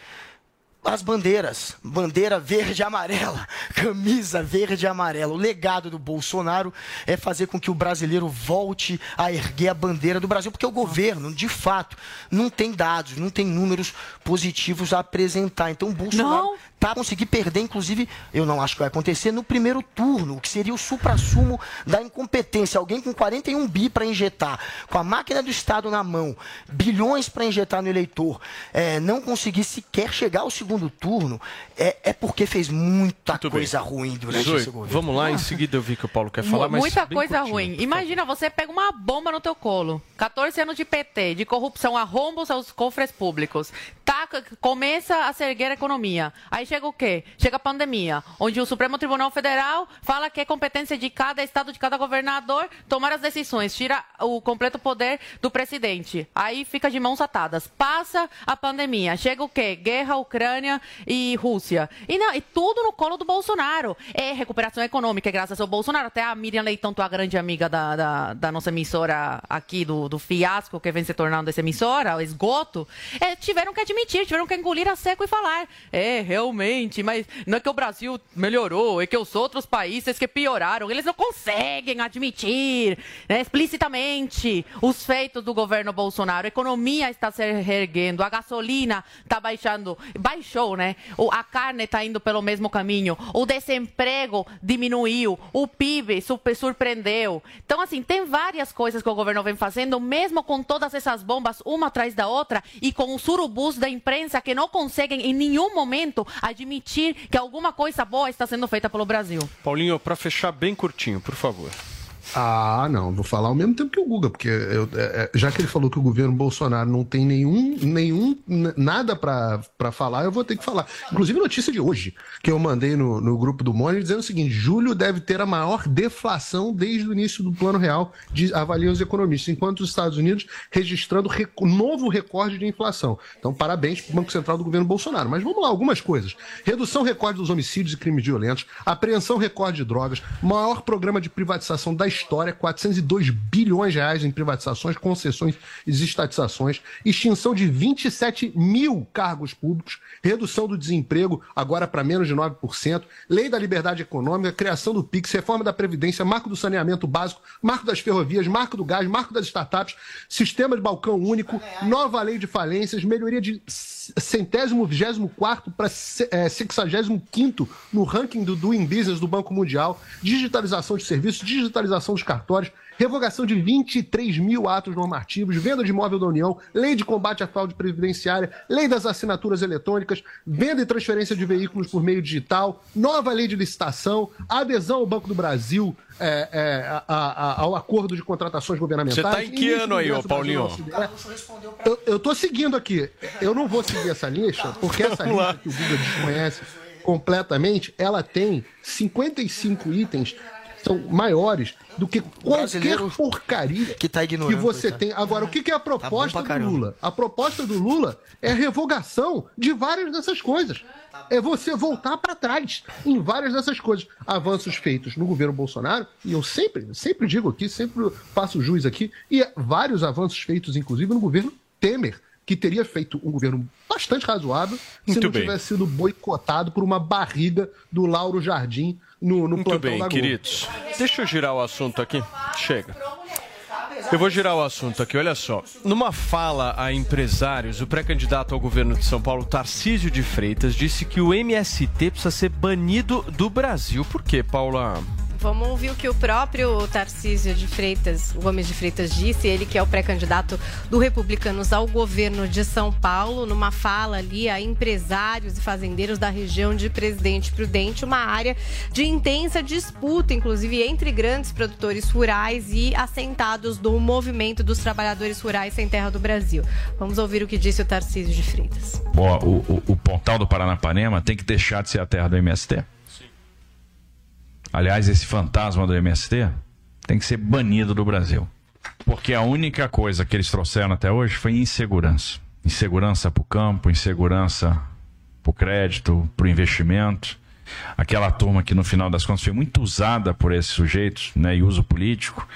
As bandeiras, bandeira verde e amarela, [LAUGHS] camisa verde e amarela. O legado do Bolsonaro é fazer com que o brasileiro volte a erguer a bandeira do Brasil, porque o governo, de fato, não tem dados, não tem números positivos a apresentar. Então o Bolsonaro tá conseguir perder, inclusive, eu não acho que vai acontecer, no primeiro turno, o que seria o supra-sumo da incompetência. Alguém com 41 bi para injetar, com a máquina do Estado na mão, bilhões para injetar no eleitor, é, não conseguir sequer chegar ao segundo turno, é, é porque fez muita coisa ruim durante Zoe, esse governo. vamos lá, em seguida eu vi que o Paulo quer falar, mas Muita bem coisa curtinho. ruim. Imagina, você pega uma bomba no teu colo. 14 anos de PT, de corrupção, arrombos aos cofres públicos. Taca, começa a se erguer a economia. Aí chega o quê? Chega a pandemia, onde o Supremo Tribunal Federal fala que é competência de cada estado, de cada governador tomar as decisões, tira o completo poder do presidente. Aí fica de mãos atadas. Passa a pandemia, chega o quê? Guerra, Ucrânia e Rússia. E, não, e tudo no colo do Bolsonaro. É recuperação econômica, é graças ao Bolsonaro. Até a Miriam Leitão, tua grande amiga da, da, da nossa emissora aqui, do, do fiasco que vem se tornando essa emissora, o esgoto, é, tiveram que admitir, tiveram que engolir a seco e falar. É, realmente, mas não é que o Brasil melhorou, é que os outros países que pioraram, eles não conseguem admitir né, explicitamente os feitos do governo Bolsonaro. A economia está se reerguendo, a gasolina está baixando, baixou, né? A carne está indo pelo mesmo caminho, o desemprego diminuiu, o PIB surpreendeu. Então, assim, tem várias coisas que o governo vem fazendo, mesmo com todas essas bombas, uma atrás da outra, e com os surubus da imprensa que não conseguem em nenhum momento admitir que alguma coisa boa está sendo feita pelo Brasil. Paulinho, para fechar bem curtinho, por favor. Ah, não, vou falar ao mesmo tempo que o Guga, porque eu- é, é, já que ele falou que o governo Bolsonaro não tem nenhum, nenhum nada pra falar, eu vou ter que falar. Inclusive, notícia de hoje, que eu mandei no, no grupo do Mônio, dizendo o seguinte: julho deve ter a maior deflação desde o início do Plano Real, de, avaliam os economistas, enquanto os Estados Unidos registrando recu- novo recorde de inflação. Então, parabéns para o Banco Central do governo Bolsonaro. Mas vamos lá, algumas coisas. Redução recorde dos homicídios e crimes violentos, apreensão recorde de drogas, maior programa de privatização da história, 402 bilhões de reais em privatizações, concessões e desestatizações, extinção de 27 mil cargos públicos, redução do desemprego agora para menos de 9%, lei da liberdade econômica, criação do PIX, reforma da Previdência, marco do saneamento básico, marco das ferrovias, marco do gás, marco das startups, sistema de balcão único, nova lei de falências, melhoria de centésimo, vigésimo quarto para sexagésimo quinto no ranking do Doing Business do Banco Mundial, digitalização de serviços, digitalização dos cartórios, revogação de 23 mil atos normativos, venda de imóvel da União, lei de combate à fraude previdenciária, lei das assinaturas eletrônicas, venda e transferência de veículos por meio digital, nova lei de licitação, adesão ao Banco do Brasil é, é, a- a- ao acordo de contratações governamentais. Você tá em que ano aí, ô Paulinho? Eu, eu tô seguindo aqui. Eu não vou seguir essa lista, porque essa lista que o Guga desconhece completamente, ela tem 55 itens são maiores do que qualquer porcaria que, tá ignorando, você coitado. tem. Agora, o que, que é a proposta pra do. Lula? A proposta do Lula é a revogação de várias dessas coisas. É você voltar para trás em várias dessas coisas. Avanços feitos no governo Bolsonaro, e eu sempre, sempre digo aqui, sempre faço juiz aqui, e vários avanços feitos, inclusive, no governo Temer, que teria feito um governo bastante razoável se Muito não bem. tivesse sido boicotado por uma barriga do Lauro Jardim no, no Muito plantão bem, queridos. Deixa eu girar o assunto aqui. Chega. Eu vou girar o assunto aqui, olha só. Numa fala a empresários, o pré-candidato ao governo de São Paulo, Tarcísio de Freitas, disse que o MST precisa ser banido do Brasil. Por quê, Paula? Vamos ouvir o que o próprio Tarcísio de Freitas, Gomes de Freitas, disse. Ele que é o pré-candidato do Republicanos ao governo de São Paulo, numa fala ali a empresários e fazendeiros da região de Presidente Prudente, uma área de intensa disputa, inclusive entre grandes produtores rurais e assentados do movimento dos trabalhadores rurais sem terra do Brasil. Vamos ouvir o que disse o Tarcísio de Freitas. Ó, o, o, o Pontal do Paranapanema tem que deixar de ser a terra do MST. Aliás, esse fantasma do MST tem que ser banido do Brasil. Porque a única coisa que eles trouxeram até hoje foi insegurança. Insegurança para o campo, insegurança para o crédito, para o investimento. Aquela turma que no final das contas foi muito usada por esses sujeitos, né, e uso político,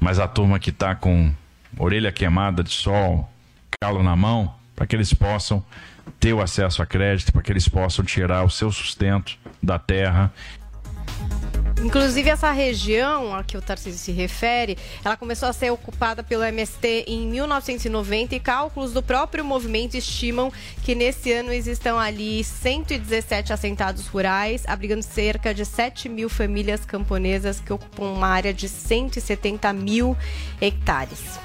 mas a turma que está com orelha queimada de sol, calo na mão, para que eles possam ter o acesso a crédito, para que eles possam tirar o seu sustento da terra Inclusive, essa região a que o Tarcísio se refere, ela começou a ser ocupada pelo MST em 1990 e cálculos do próprio movimento estimam que nesse ano existam ali 117 assentados rurais, abrigando cerca de 7 mil famílias camponesas que ocupam uma área de 170 mil hectares.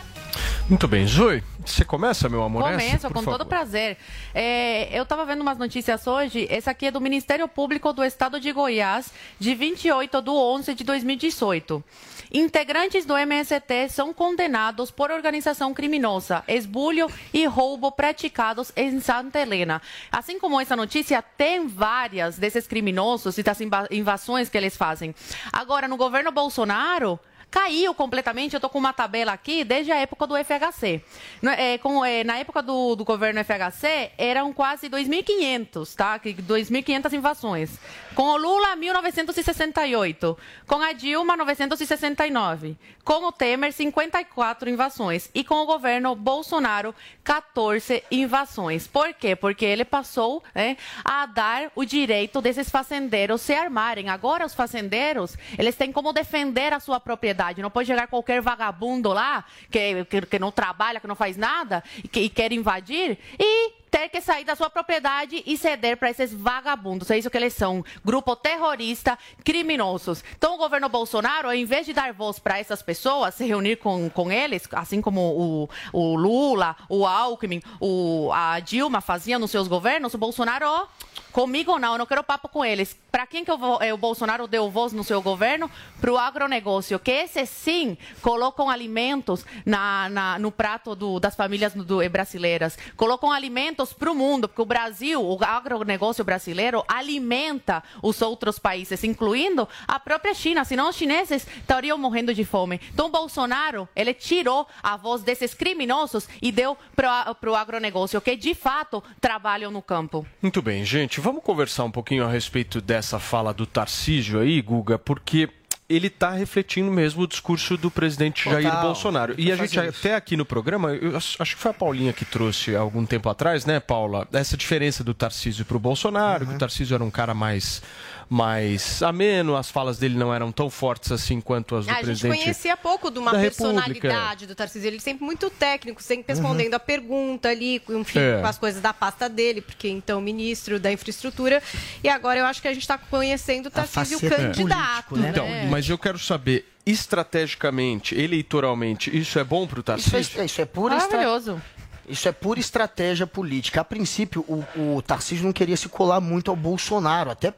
Muito bem, Zoe, você começa, meu amor? Começo, Essa, com favor. todo prazer. É, eu estava vendo umas notícias hoje. Essa aqui é do Ministério Público do Estado de Goiás, de 28 de 11 de 2018. Integrantes do MST são condenados por organização criminosa, esbulho e roubo praticados em Santa Helena. Assim como essa notícia, tem várias desses criminosos e das inva- invasões que eles fazem. Agora, no governo Bolsonaro, caiu completamente. Eu tô com uma tabela aqui desde a época do FHC. No- é, com- é, na época do, do governo FHC, eram quase 2.500, tá? Que- 2.500 invasões. Com o Lula, 1968. Com a Dilma, 969. Com o Temer, 54 invasões. E com o governo Bolsonaro, 14 invasões. Por quê? Porque ele passou né, a dar o direito desses fazendeiros se armarem. Agora, os fazendeiros, eles têm como defender a sua propriedade. Não pode chegar qualquer vagabundo lá, que, que, que não trabalha, que não faz nada, e, que, e quer invadir, e ter que sair da sua propriedade e ceder para esses vagabundos. É isso que eles são. Grupo terrorista, criminosos. Então, o governo Bolsonaro, ao invés de dar voz para essas pessoas, se reunir com, com eles, assim como o, o Lula, o Alckmin, o, a Dilma faziam nos seus governos, o Bolsonaro, ó, comigo não, eu não quero papo com eles. Para quem que vou- eh, o Bolsonaro deu voz no seu governo? Para o agronegócio, que esse sim colocam alimentos na, na- no prato do- das famílias do- eh, brasileiras, colocam alimentos para o mundo, porque o Brasil, o agronegócio brasileiro, alimenta os outros países, incluindo a própria China, senão os chineses estariam morrendo de fome. Então, Bolsonaro, ele tirou a voz desses criminosos e deu para o agronegócio, que de fato trabalham no campo. Muito bem, gente, vamos conversar um pouquinho a respeito dessa fala do Tarcísio aí, Guga, porque ele está refletindo mesmo o discurso do presidente Jair Total. Bolsonaro. E a gente isso. até aqui no programa, eu acho que foi a Paulinha que trouxe algum tempo atrás, né, Paula? Essa diferença do Tarcísio para o Bolsonaro, Uhum. que o Tarcísio era um cara mais mais ameno, as falas dele não eram tão fortes assim quanto as do Ah, a gente presidente. conhecia pouco de uma personalidade do Tarcísio. Ele sempre muito técnico, sempre respondendo a pergunta ali, enfim, É. com as coisas da pasta dele, porque então ministro da infraestrutura. E agora eu acho que a gente está conhecendo o Tarcísio faceta candidato. político, né? Então, É. mas eu quero saber, estrategicamente, eleitoralmente, isso é bom para o Isso Tarcísio? é, isso é pura estra- Maravilhoso. Isso é pura estratégia política. A princípio, o, o Tarcísio não queria se colar muito ao Bolsonaro, até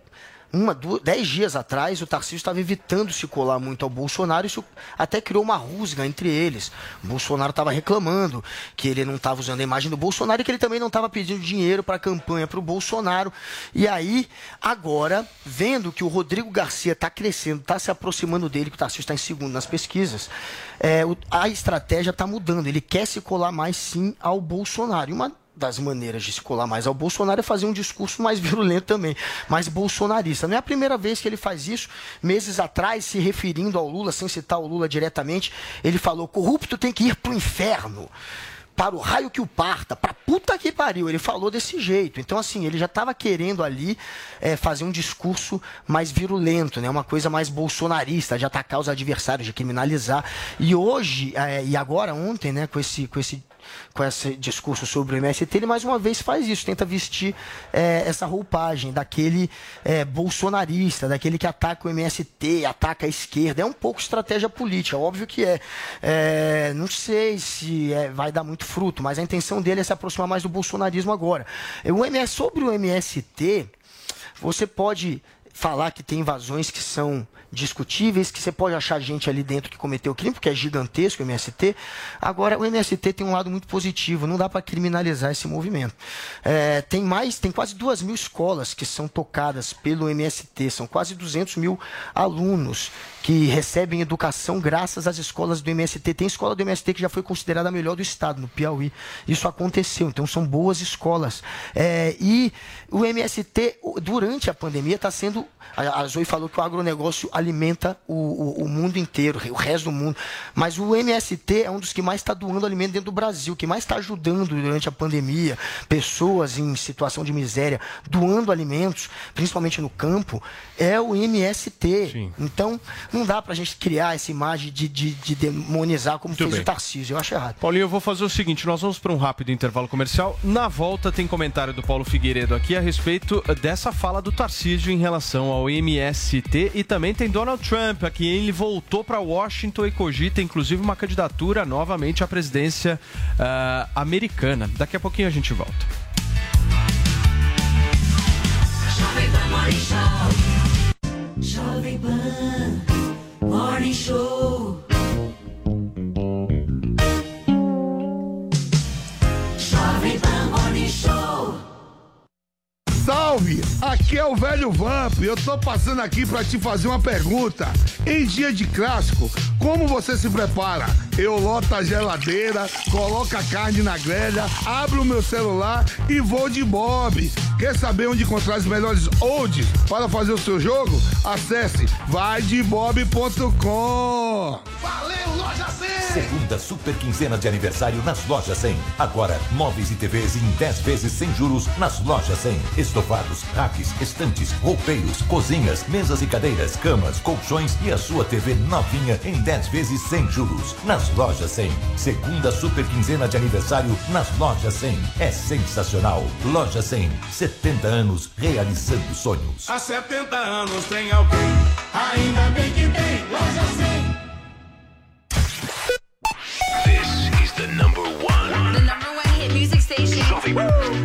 uma, duas, dez dias atrás, o Tarcísio estava evitando se colar muito ao Bolsonaro, isso até criou uma rusga entre eles. O Bolsonaro estava reclamando que ele não estava usando a imagem do Bolsonaro e que ele também não estava pedindo dinheiro para a campanha para o Bolsonaro. E aí, agora, vendo que o Rodrigo Garcia está crescendo, está se aproximando dele, que o Tarcísio está em segundo nas pesquisas, é, a estratégia está mudando. Ele quer se colar mais sim ao Bolsonaro. E uma das maneiras de se colar mais ao Bolsonaro é fazer um discurso mais virulento também, mais bolsonarista. Não é a primeira vez que ele faz isso. Meses atrás, se referindo ao Lula, sem citar o Lula diretamente, ele falou: corrupto tem que ir pro inferno. Para o raio que o parta, pra puta que pariu. Ele falou desse jeito. Então, assim, ele já estava querendo ali eh, fazer um discurso mais virulento, né? Uma coisa mais bolsonarista, de atacar os adversários, de criminalizar. E hoje, eh, e agora, ontem, né, com esse, com esse com esse discurso sobre o MST, ele mais uma vez faz isso, tenta vestir eh, essa roupagem daquele eh, bolsonarista, daquele que ataca o MST, ataca a esquerda. É um pouco estratégia política, óbvio que é. Eh, não sei se eh, vai dar muito fruto, mas a intenção dele é se aproximar mais do bolsonarismo agora. O MS, sobre o MST, você pode falar que tem invasões que são discutíveis, que você pode achar gente ali dentro que cometeu crime, porque é gigantesco o MST. Agora, o MST tem um lado muito positivo, não dá para criminalizar esse movimento. É, tem mais, tem quase duas mil escolas que são tocadas pelo MST, são quase 200 mil alunos que recebem educação graças às escolas do MST. Tem escola do MST que já foi considerada a melhor do estado, no Piauí. Isso aconteceu, então são boas escolas. É, e o MST, durante a pandemia, está sendo. A, a Zoe falou que o agronegócio alimenta o, o- o mundo inteiro, o resto do mundo. Mas o MST é um dos que mais está doando alimento dentro do Brasil, que mais está ajudando durante a pandemia, pessoas em situação de miséria, doando alimentos, principalmente no campo, é o MST. Então, não dá para a gente criar essa imagem de, de- de demonizar como Muito fez bem. o Tarcísio. Eu acho errado. Paulinho, eu vou fazer o seguinte: nós vamos para um rápido intervalo comercial. Na volta, tem comentário do Paulo Figueiredo aqui a respeito dessa fala do Tarcísio em relação ao MST. E também tem Donald Trump aqui. Ele voltou para Washington e cogita, inclusive, uma candidatura novamente à presidência ah, americana. Daqui a pouquinho a gente volta. Jovem Pan Morning Show. Jovem Pan Morning Show. Salve! Aqui é o velho Vamp. Eu tô passando aqui pra te fazer uma pergunta. Em dia de clássico, como você se prepara? Eu loto a geladeira, coloco a carne na grelha, abro o meu celular e vou de Bob. Quer saber onde encontrar os melhores olds para fazer o seu jogo? Acesse vaidebob.com. Valeu, Loja 100! Segunda super quinzena de aniversário nas lojas 100. Agora, móveis e TVs em 10 vezes sem juros nas lojas 100. Estofados, racks, estantes, roupeiros, cozinhas, mesas e cadeiras, camas, colchões e a sua TV novinha em 10 vezes sem juros nas lojas 100. Segunda super quinzena de aniversário nas lojas 100. É sensacional. Loja 100. 70 anos realizando sonhos. Há 70 anos tem alguém, ainda bem que tem Loja 100. This is the number one. The number one hit music station. Jovem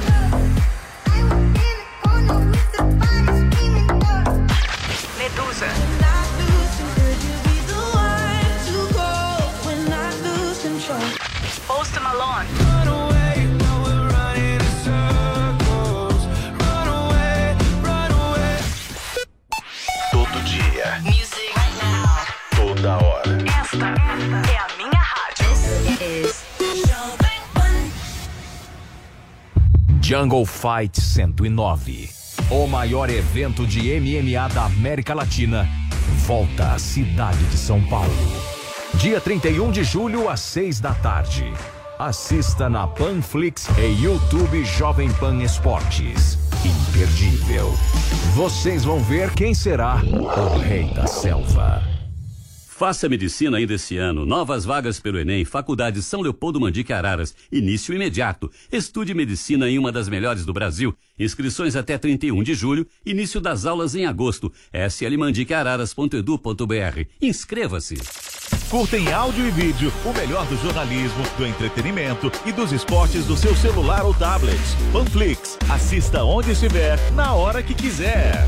Jungle Fight 109. O maior evento de MMA da América Latina volta à cidade de São Paulo. Dia 31 de julho, às 6 da tarde. Assista na Panflix e YouTube Jovem Pan Esportes. Imperdível. Vocês vão ver quem será o Rei da Selva. Faça medicina ainda esse ano. Novas vagas pelo Enem, Faculdade São Leopoldo Mandique Araras. Início imediato. Estude medicina em uma das melhores do Brasil. Inscrições até 31 de julho. Início das aulas em agosto. slmandiqueararas.edu.br. Inscreva-se. Curta em áudio e vídeo o melhor do jornalismo, do entretenimento e dos esportes do seu celular ou tablet. Panflix. Assista onde estiver, na hora que quiser.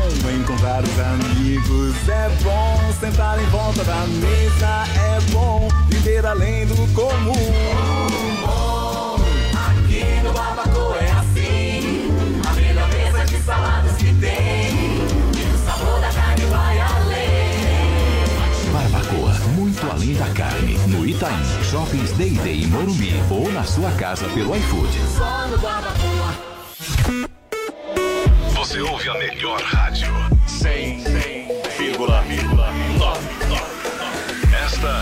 encontrar os amigos é bom, sentar em volta da mesa é bom, viver além do comum. Aqui no Barbacoa é assim. A melhor mesa de saladas que tem. E o sabor da carne vai além. Barbacoa, muito além da carne. No Itaim, Shoppings Day Day em Morumbi ou na sua casa pelo iFood. Só no Barbacoa. Você ouve a melhor rádio. 100,9. Esta,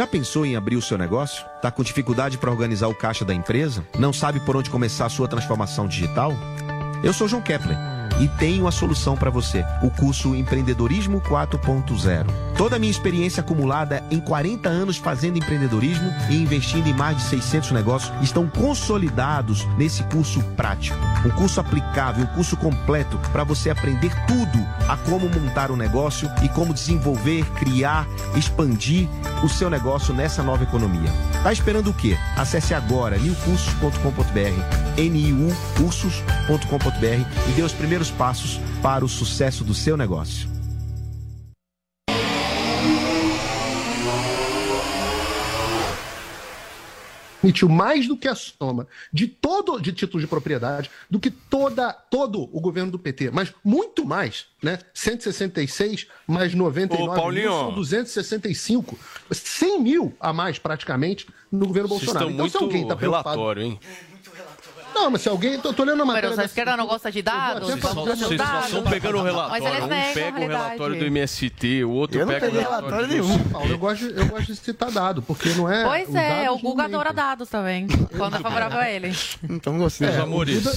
Já pensou em abrir o seu negócio? Tá com dificuldade para organizar o caixa da empresa? Não sabe por onde começar a sua transformação digital? Eu sou João Kepler e tenho a solução para você: o curso Empreendedorismo 4.0. Toda a minha experiência acumulada em 40 anos fazendo empreendedorismo e investindo em mais de 600 negócios estão consolidados nesse curso prático. Um curso aplicável, um curso completo para você aprender tudo a como montar um negócio e como desenvolver, criar, expandir o seu negócio nessa nova economia. Tá esperando o quê? Acesse agora niucursos.com.br, niucursos.com.br e dê os primeiros passos para o sucesso do seu negócio. emitiu mais do que a soma de todo de títulos de propriedade do que toda todo o governo do PT, mas muito mais, né? 166 mais 99 Ô, Paulinho. mil, são 265, 100 mil a mais praticamente no governo Bolsonaro. estão Então, se muito alguém tá preocupado, relatório, hein? Não, mas se alguém, tô, tô lendo a matéria Mas a da- esquerda não gosta de dados? Vocês só- Vocês estão pegando o relatório. Um pega o relatório do MST, o outro Eu não pega o peguei relatório relatório do... nenhum. Paulo, eu gosto, de- eu gosto de citar dado, porque não é. Pois é, o Guga não adora dados também, quando é favorável a ele. Então gostei. É, É, Guga-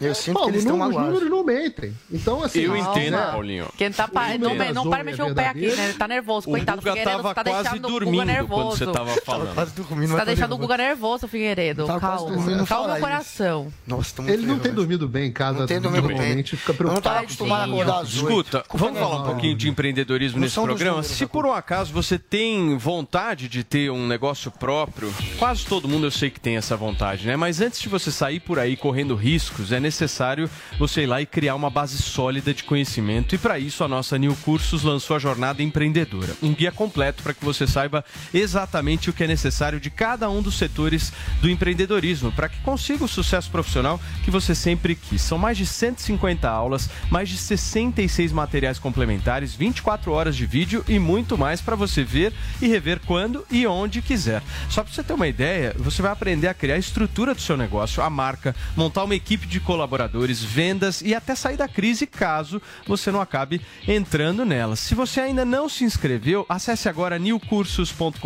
Eu sinto que eles estão não- os magoados. números não mentem. Então, assim. Eu entendo, Paulinho. Quem tá não, não para mexer o pé aqui, né? Ele tá nervoso, O coitado. Guga Figueiredo tava tá quase deixando o Guga dormindo nervoso. quando você tava falando. Quase dormindo, Você tá deixando o. Guga nervoso, Figueiredo. Tava quase dormindo, Calma. não Calma o coração. Nossa, tô muito Ele não tem nervoso. dormido bem em casa. Não tem dormido bem. fica Eu não preocupado. acostumado a acordar às. Escuta, vamos falar um pouquinho de empreendedorismo nesse programa. números, Se por um acaso você tem vontade de ter um negócio próprio, quase todo mundo eu sei que tem essa vontade, né? Mas antes de você sair por aí correndo riscos, é necessário você ir lá e criar uma base sólida de conhecimento. E para isso a nossa New Cursos lançou a Jornada Empreendedora, um guia completo para que você saiba exatamente o que é necessário de cada um dos setores do empreendedorismo, para que consiga o sucesso profissional que você sempre quis. São mais de 150 aulas, mais de 66 materiais complementares, 24 horas de vídeo e muito mais para você ver e rever quando e onde quiser. Só para você ter uma ideia, você vai aprender a criar a estrutura do seu negócio, a marca, montar uma equipe de colaboradores, vendas e até sair da crise caso você não acabe entrando nela. Se você ainda não se inscreveu, acesse agora newcursos.com.br,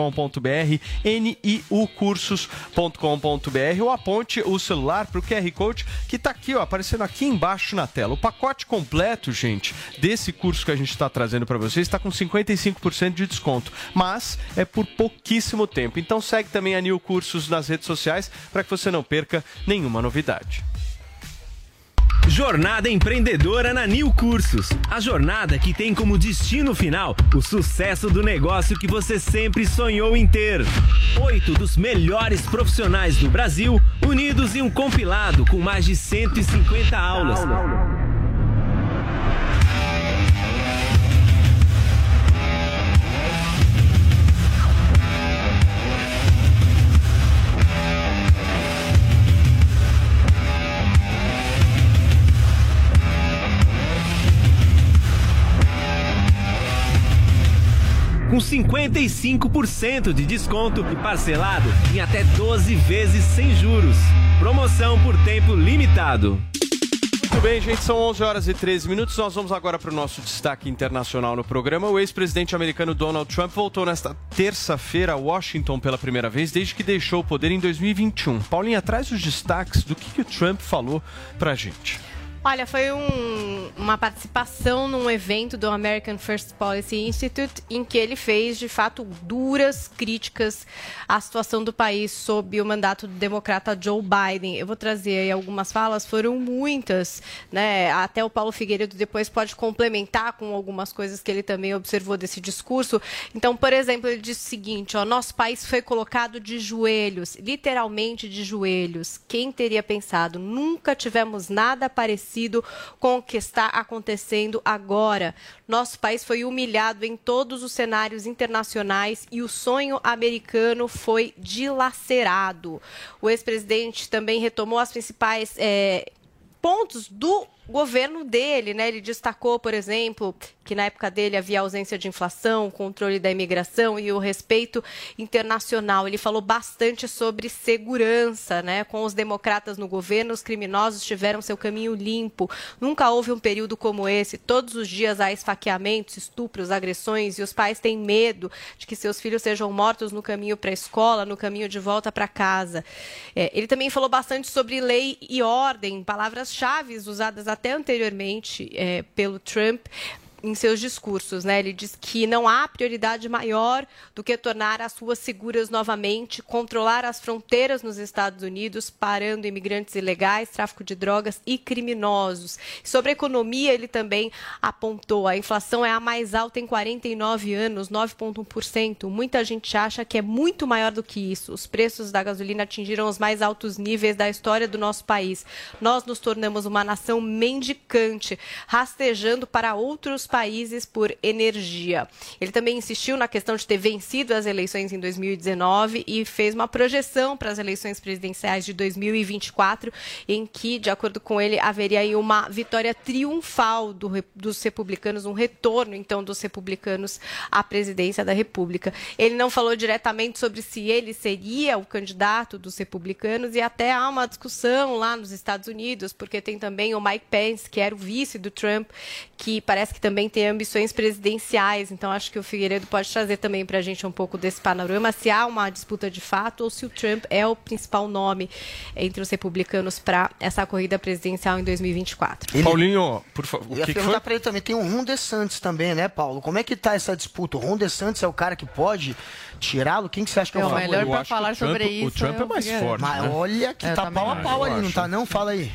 niucursos.com.br ou aponte o celular celular para o QR Code que está aqui, ó, aparecendo aqui embaixo na tela. O pacote completo, gente, desse curso que a gente está trazendo para vocês está com 55% de desconto, mas é por pouquíssimo tempo. Então segue também a New Cursos nas redes sociais para que você não perca nenhuma novidade. Jornada Empreendedora na Nil Cursos. A jornada que tem como destino final o sucesso do negócio que você sempre sonhou em ter. Oito dos melhores profissionais do Brasil unidos em um compilado com mais de 150 aulas. Com 55% de desconto e parcelado em até 12 vezes sem juros. Promoção por tempo limitado. Muito bem, gente, são 11 horas e 13 minutos. Nós vamos agora para o nosso destaque internacional no programa. O ex-presidente americano Donald Trump voltou nesta terça-feira a Washington pela primeira vez desde que deixou o poder em 2021. Paulinha, traz os destaques do que, que o Trump falou para a gente. Olha, foi um, uma participação num evento do American First Policy Institute em que ele fez, de fato, duras críticas à situação do país sob o mandato do democrata Joe Biden. Eu vou trazer aí algumas falas, foram muitas, né? Até o Paulo Figueiredo depois pode complementar com algumas coisas que ele também observou desse discurso. Então, por exemplo, ele disse o seguinte: ó, nosso país foi colocado de joelhos, literalmente de joelhos. Quem teria pensado? Nunca tivemos nada parecido parecido com o que está acontecendo agora. Nosso país foi humilhado em todos os cenários internacionais e o sonho americano foi dilacerado. O ex-presidente também retomou as principais. É, pontos do governo dele, né? Ele destacou, por exemplo, que na época dele havia ausência de inflação, controle da imigração e o respeito internacional. Ele falou bastante sobre segurança, né? Com os democratas no governo, os criminosos tiveram seu caminho limpo. Nunca houve um período como esse. Todos os dias há esfaqueamentos, estupros, agressões e os pais têm medo de que seus filhos sejam mortos no caminho para a escola, no caminho de volta para casa. É, ele também falou bastante sobre lei e ordem, palavras-chave usadas até anteriormente é, pelo Trump em seus discursos, né? Ele diz que não há prioridade maior do que tornar as ruas seguras novamente, controlar as fronteiras nos Estados Unidos, parando imigrantes ilegais, tráfico de drogas e criminosos. Sobre a economia, ele também apontou: a inflação é a mais alta em 49 anos, 9,1%. Muita gente acha que é muito maior do que isso. Os preços da gasolina atingiram os mais altos níveis da história do nosso país. Nós nos tornamos uma nação mendicante, rastejando para outros países por energia. Ele também insistiu na questão de ter vencido as eleições em 2019 e fez uma projeção para as eleições presidenciais de 2024, em que, de acordo com ele, haveria aí uma vitória triunfal do, dos republicanos, um retorno, então, dos republicanos à presidência da República. Ele não falou diretamente sobre se ele seria o candidato dos republicanos e até há uma discussão lá nos Estados Unidos, porque tem também o Mike Pence, que era o vice do Trump, que parece que também também tem ambições presidenciais. Então, acho que o Figueiredo pode trazer também para a gente um pouco desse panorama, se há uma disputa de fato ou se o Trump é o principal nome entre os republicanos para essa corrida presidencial em 2024. Ele... Paulinho, por favor. Ia que perguntar para ele também, tem o Ron DeSantis também, né, Paulo? Como é que tá essa disputa? O Ron DeSantis é o cara que pode tirá-lo? Quem que você acha que é o melhor para falar sobre isso. O Trump é mais forte. Mas né? olha que Eu tá pau a pau ali, não tá não? Fala aí.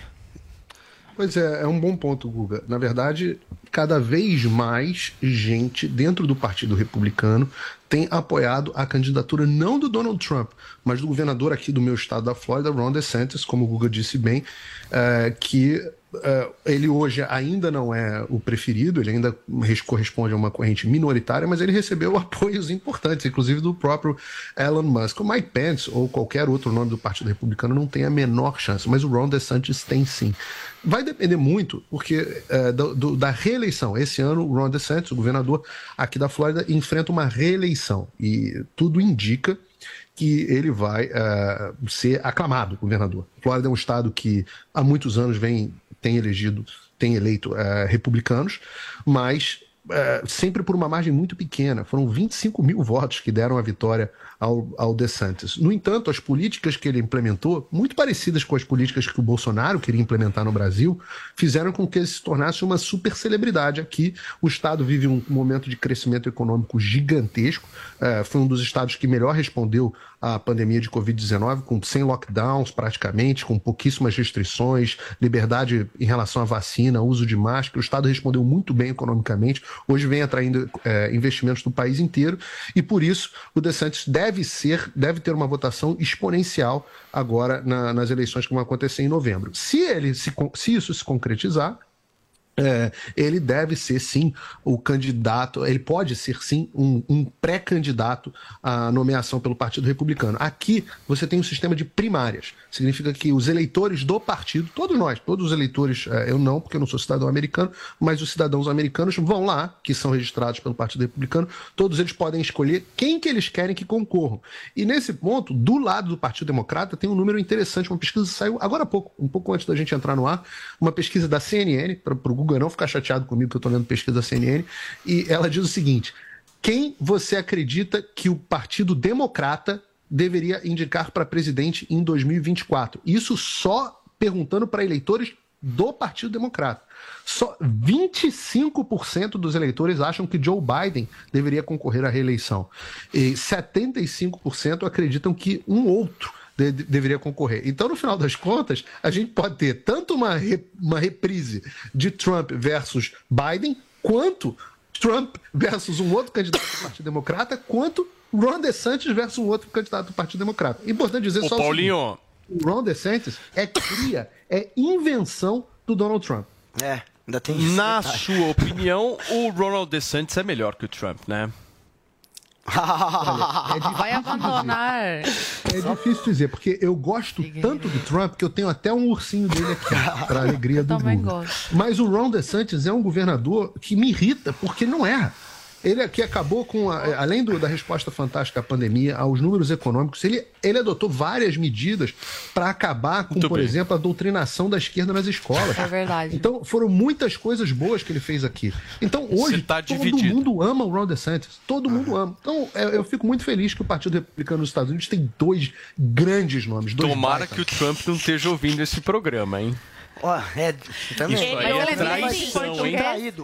Pois é, é um bom ponto, Guga. Na verdade, cada vez mais gente dentro do Partido Republicano tem apoiado a candidatura não do Donald Trump, mas do governador aqui do meu estado da Flórida, Ron DeSantis, como o Guga disse bem, é, que é, ele hoje ainda não é o preferido, ele ainda res- corresponde a uma corrente minoritária, mas ele recebeu [LAUGHS] apoios importantes, inclusive do próprio Elon Musk. O Mike Pence ou qualquer outro nome do Partido Republicano não tem a menor chance, mas o Ron DeSantis tem sim. Vai depender muito, porque é, do- do- da reeleição. Esse ano, o Ron DeSantis, o governador aqui da Flórida, enfrenta uma reeleição e tudo indica que ele vai eh, ser aclamado governador. Flórida é um estado que há muitos anos vem tem elegido, tem eleito eh, republicanos, mas é, sempre por uma margem muito pequena. Foram 25 mil votos que deram a vitória ao, ao DeSantis. No entanto, as políticas que ele implementou, muito parecidas com as políticas que o Bolsonaro queria implementar no Brasil, fizeram com que ele se tornasse uma super celebridade aqui. O Estado vive um momento de crescimento econômico gigantesco. É, foi um dos estados que melhor respondeu à pandemia de Covid-19, com sem lockdowns praticamente, com pouquíssimas restrições, liberdade em relação à vacina, uso de máscara. O Estado respondeu muito bem economicamente. Hoje vem atraindo é, investimentos do país inteiro e por isso o DeSantis deve ser, deve ter uma votação exponencial agora na, nas eleições que vão acontecer em novembro. Se ele se, se isso se concretizar, é, ele deve ser sim o candidato, ele pode ser sim um, um pré-candidato à nomeação pelo Partido Republicano. Aqui você tem um sistema de primárias, significa que os eleitores do partido, todos nós, todos os eleitores, é, eu não, porque eu não sou cidadão americano, mas os cidadãos americanos vão lá, que são registrados pelo Partido Republicano, todos eles podem escolher quem que eles querem que concorram. E nesse ponto, do lado do Partido Democrata, tem um número interessante, uma pesquisa saiu agora há pouco, um pouco antes da gente entrar no ar, uma pesquisa da CNN, para o Google não ficar chateado comigo que eu estou lendo pesquisa da CNN, e ela diz o seguinte: quem você acredita que o Partido Democrata deveria indicar para presidente em 2024? Isso só perguntando para eleitores do Partido Democrata. Só 25% dos eleitores acham que Joe Biden deveria concorrer à reeleição. E 75% acreditam que um outro de, de, deveria concorrer. Então, no final das contas, a gente pode ter tanto uma, re, uma reprise de Trump versus Biden, quanto Trump versus um outro candidato do Partido Democrata, quanto Ron DeSantis versus um outro candidato do Partido Democrata. Importante dizer Ô, só Paulinho. o seguinte, o Ron DeSantis é cria, é invenção do Donald Trump. É, ainda tem Na sua opinião, o Ronald DeSantis é melhor que o Trump, né? [LAUGHS] Vai abandonar. É difícil dizer, porque eu gosto tanto do Trump que eu tenho até um ursinho dele aqui, [LAUGHS] para alegria do Também Lula. gosto. Mas o Ron DeSantis é um governador que me irrita, porque não erra. Ele aqui acabou com, a- além do- da resposta fantástica à pandemia, aos números econômicos, ele, ele adotou várias medidas para acabar com, Muito por bem. exemplo, a doutrinação da esquerda nas escolas. É verdade. Então, foram muitas coisas boas que ele fez aqui. Então, hoje, tá todo dividido. mundo ama o Ron DeSantis. Todo mundo ama. Então, eu, eu fico muito feliz que o Partido Republicano nos Estados Unidos tem dois grandes nomes. Dois Tomara baita. que o Trump não esteja ouvindo esse programa, hein? Ó, é, também. Isso aí é traição, hein?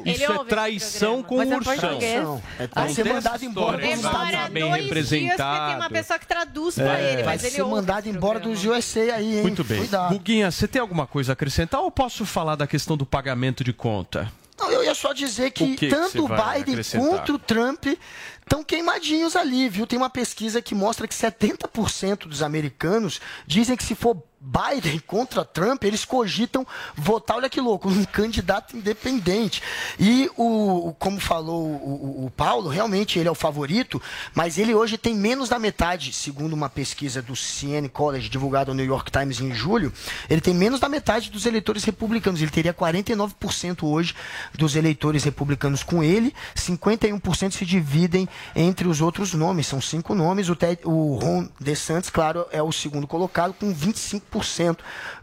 Isso é traição com é ursão. É pra Não ser tem mandado embora dos Estados Unidos. bem Dois dias porque tem representado. uma pessoa que traduz pra É. ele, Vai mas ele ser mandado embora dos USA aí, hein? Muito bem. Cuidado. Guguinha, você tem alguma coisa a acrescentar ou posso falar da questão do pagamento de conta? Não, eu ia só dizer que, O que que tanto o Biden quanto o Trump estão queimadinhos ali, viu? Tem uma pesquisa que mostra que 70% dos americanos dizem que se for Biden contra Trump, eles cogitam votar, olha que louco, um candidato independente. E o, como falou o, o- Paulo, realmente ele é o favorito, mas ele hoje tem menos da metade, segundo uma pesquisa do CN College divulgada no New York Times em julho, ele tem menos da metade dos eleitores republicanos. Ele teria 49% hoje dos eleitores republicanos com ele, 51% se dividem entre os outros nomes, são cinco nomes. O, Ted, o Ron DeSantis, claro, é o segundo colocado com 25%.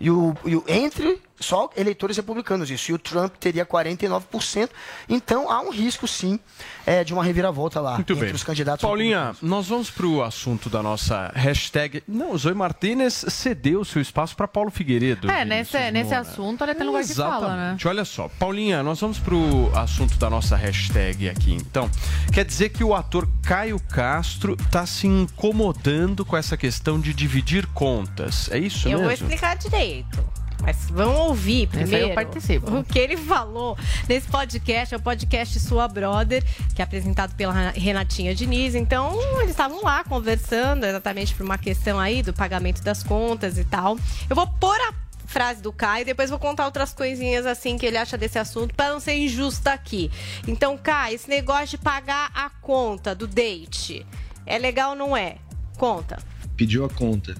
E o, e o entre só eleitores republicanos isso. E o Trump teria 49%. Então há um risco, sim, é, de uma reviravolta lá Muito entre bem. os candidatos. Paulinha, nós vamos para o assunto da nossa hashtag. Não, o Zoe Martinez cedeu o seu espaço para Paulo Figueiredo. É, nesse, nesse assunto ele tem lugar de fala, né? Exatamente. Olha só, Paulinha, nós vamos pro assunto da nossa hashtag aqui, então. Quer dizer que o ator Caio Castro tá se incomodando com essa questão de dividir contas. É isso Eu mesmo? vou explicar direito. Mas vão ouvir primeiro eu participo. o que ele falou nesse podcast. É o podcast Sua Brother, que é apresentado pela Renatinha Diniz. Então, eles estavam lá conversando exatamente por uma questão aí do pagamento das contas e tal. Eu vou pôr a frase do Caio, depois vou contar outras coisinhas assim que ele acha desse assunto, para não ser injusta aqui. Então, Caio, esse negócio de pagar a conta do date, é legal ou não é? Conta. pediu a conta,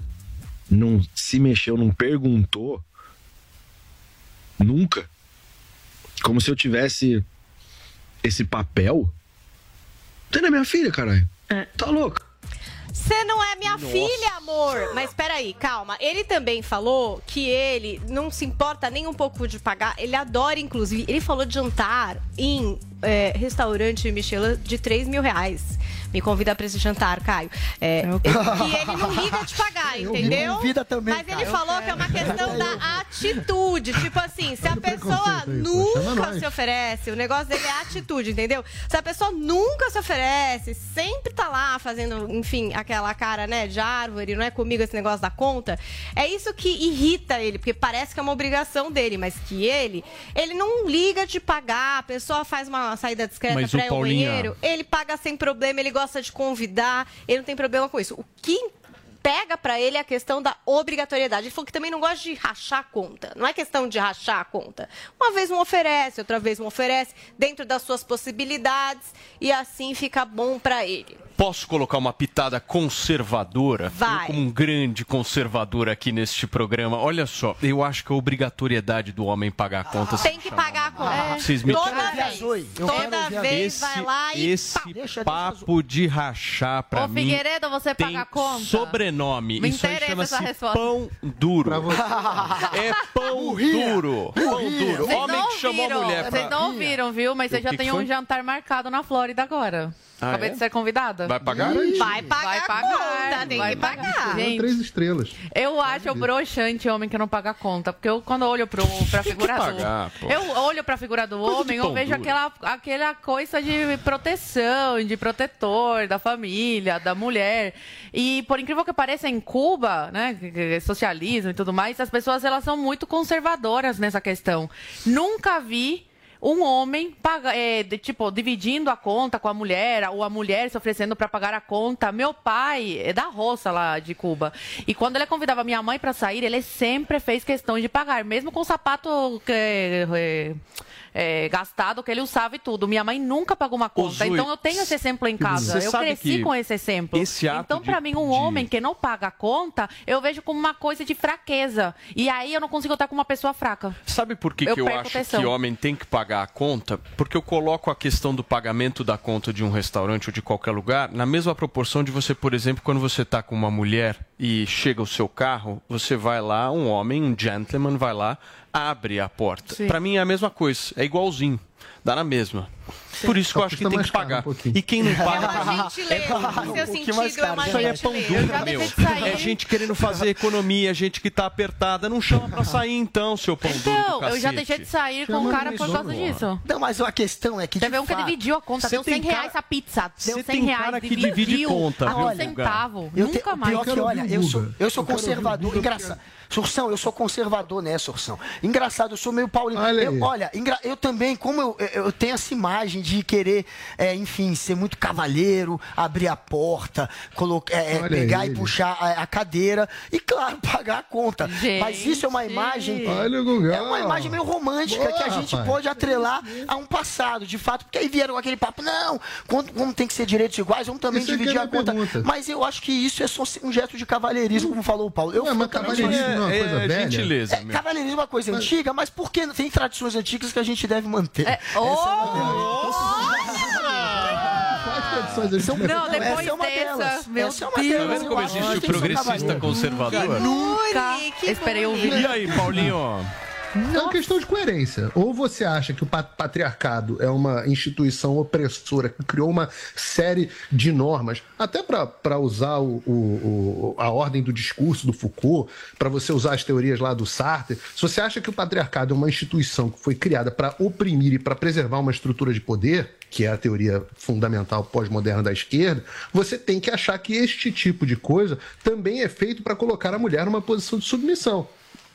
não se mexeu, não perguntou, nunca. Como se eu tivesse esse papel. Você não é minha filha, caralho. Tá louco? Você não é minha filha, amor. Amor, mas peraí, calma. Ele também falou que ele não se importa nem um pouco de pagar. Ele adora, inclusive. Ele falou de jantar em é, restaurante Michelin de 3 mil reais. Me convida pra esse jantar, Caio. É, e ele não liga de pagar, Eu me entendeu? convida também, Mas ele falou que é uma questão da atitude. Tipo assim, se a pessoa nunca se oferece, o negócio dele é atitude, entendeu? Se a pessoa nunca se oferece, sempre tá lá fazendo, enfim, aquela cara, né, de árvore, não é comigo esse negócio da conta, é isso que irrita ele, porque parece que é uma obrigação dele, mas que ele, ele não liga de pagar, a pessoa faz uma saída discreta pra ir ao banheiro, ele paga sem problema, ele gosta de convidar, ele não tem problema com isso. O que pega pra ele a questão da obrigatoriedade. Ele falou que também não gosta de rachar a conta. Não é questão de rachar a conta. Uma vez um oferece, outra vez um oferece, dentro das suas possibilidades, e assim fica bom pra ele. Posso colocar uma pitada conservadora? Vai. Eu, como um grande conservador aqui neste programa, olha só, eu acho que a obrigatoriedade do homem pagar a conta se Tem que pagar a conta. Vocês me- Toda vez. Eu Toda vez esse, vai lá e esse papo de rachar pra Ô, mim Figueiredo, você tem paga a conta? sobrenome. Me Isso aí interessa essa chama-se resposta. pão duro. É pão duro. Pão duro. Vocês Homem que chamou a mulher pra... Vocês não ouviram, viu? Mas eu já tenho um jantar marcado na Flórida agora. Ah, Acabei é? de ser convidada. Vai pagar? Vai pagar, Vai pagar, conta, tem vai que pagar. pagar. Gente, Três estrelas. Eu acho broxante homem que não paga a conta. Porque eu, quando eu olho pro, pra figura do. pagar, pô. Eu olho pra figura do Coisa homem, eu vejo duro. aquela, aquela coisa de proteção, de protetor da família, da mulher. E por incrível que pareça, em Cuba, né? Socialismo e tudo mais, as pessoas elas são muito conservadoras nessa questão. Nunca vi. Um homem paga, é, de- tipo, dividindo a conta com a mulher, ou a mulher se oferecendo para pagar a conta. Meu pai é da roça lá de Cuba. E quando ele convidava minha mãe para sair, ele sempre fez questão de pagar, mesmo com o sapato é, é, gastado que ele usava e tudo. Minha mãe nunca pagou uma conta. Zui, então eu tenho esse exemplo em casa. Eu cresci com esse exemplo. esse então, para mim, um de- homem que não paga a conta, eu vejo como uma coisa de fraqueza. E aí eu não consigo estar com uma pessoa fraca. Sabe por que, Eu que eu acho atenção. que homem tem que pagar a conta? Porque eu coloco a questão do pagamento da conta de um restaurante ou de qualquer lugar na mesma proporção de você, por exemplo, quando você está com uma mulher e chega o seu carro, você vai lá, um homem, um gentleman, vai lá, abre a porta. Sim. Para mim é a mesma coisa, é igualzinho, dá na mesma. Por isso que eu acho que tem mais que pagar. um e quem não paga É uma pra mim gentileza. pão No duro. seu sentido, é uma Isso aí é pão duro, meu. É gente querendo fazer economia, gente que tá apertada. Não chama pra sair então, seu pão duro do Então, eu já deixei de sair com o cara por causa disso. Não, mas a questão é que. Teve um que dividiu a conta, Você deu tem 100 reais a pizza. Deu Você 100 tem reais, cara que dividiu divide conta, a viu, um Guga? centavo. Nunca mais. Pior que, olha, eu sou, o conservador. Engraçado. Surção, eu sou conservador, né, Surção? Engraçado, eu sou meio Paulinho. Olha Eu- olha, engra- eu também, como eu, eu- tenho essa imagem de querer, é, enfim, ser muito cavalheiro, abrir a porta, colocar, é, é, pegar e ele. puxar a, a cadeira e, claro, [LAUGHS] pagar a conta. Mas isso é uma imagem. Olha o. É uma imagem meio romântica Boa, que a gente rapaz. pode atrelar a um passado, de fato, porque aí vieram aquele papo, não, quando, como tem que ser direitos iguais, vamos também Isso é dividir é a conta. pergunta. Mas eu acho que isso é só um gesto de cavalheirismo, como falou o Paulo. Eu mas cavalheirismo não é uma coisa velha? gentileza, é, meu. cavalheirismo é uma coisa antiga, mas por que tem tradições antigas que a gente deve manter? É, Quais tradições São- antigas? Não, depois Essa é uma dessa, delas. meu Essa é uma delas. Tá vendo como Eu existe o progressista conservador? Nunca que esperei ouvir. E aí, Paulinho? É uma questão de coerência. Ou você acha que o pa- patriarcado é uma instituição opressora que criou uma série de normas, até para usar o- o- a ordem do discurso do Foucault, para você usar as teorias lá do Sartre. Se você acha que o patriarcado é uma instituição que foi criada para oprimir e para preservar uma estrutura de poder, que é a teoria fundamental pós-moderna da esquerda, você tem que achar que este tipo de coisa também é feito para colocar a mulher numa posição de submissão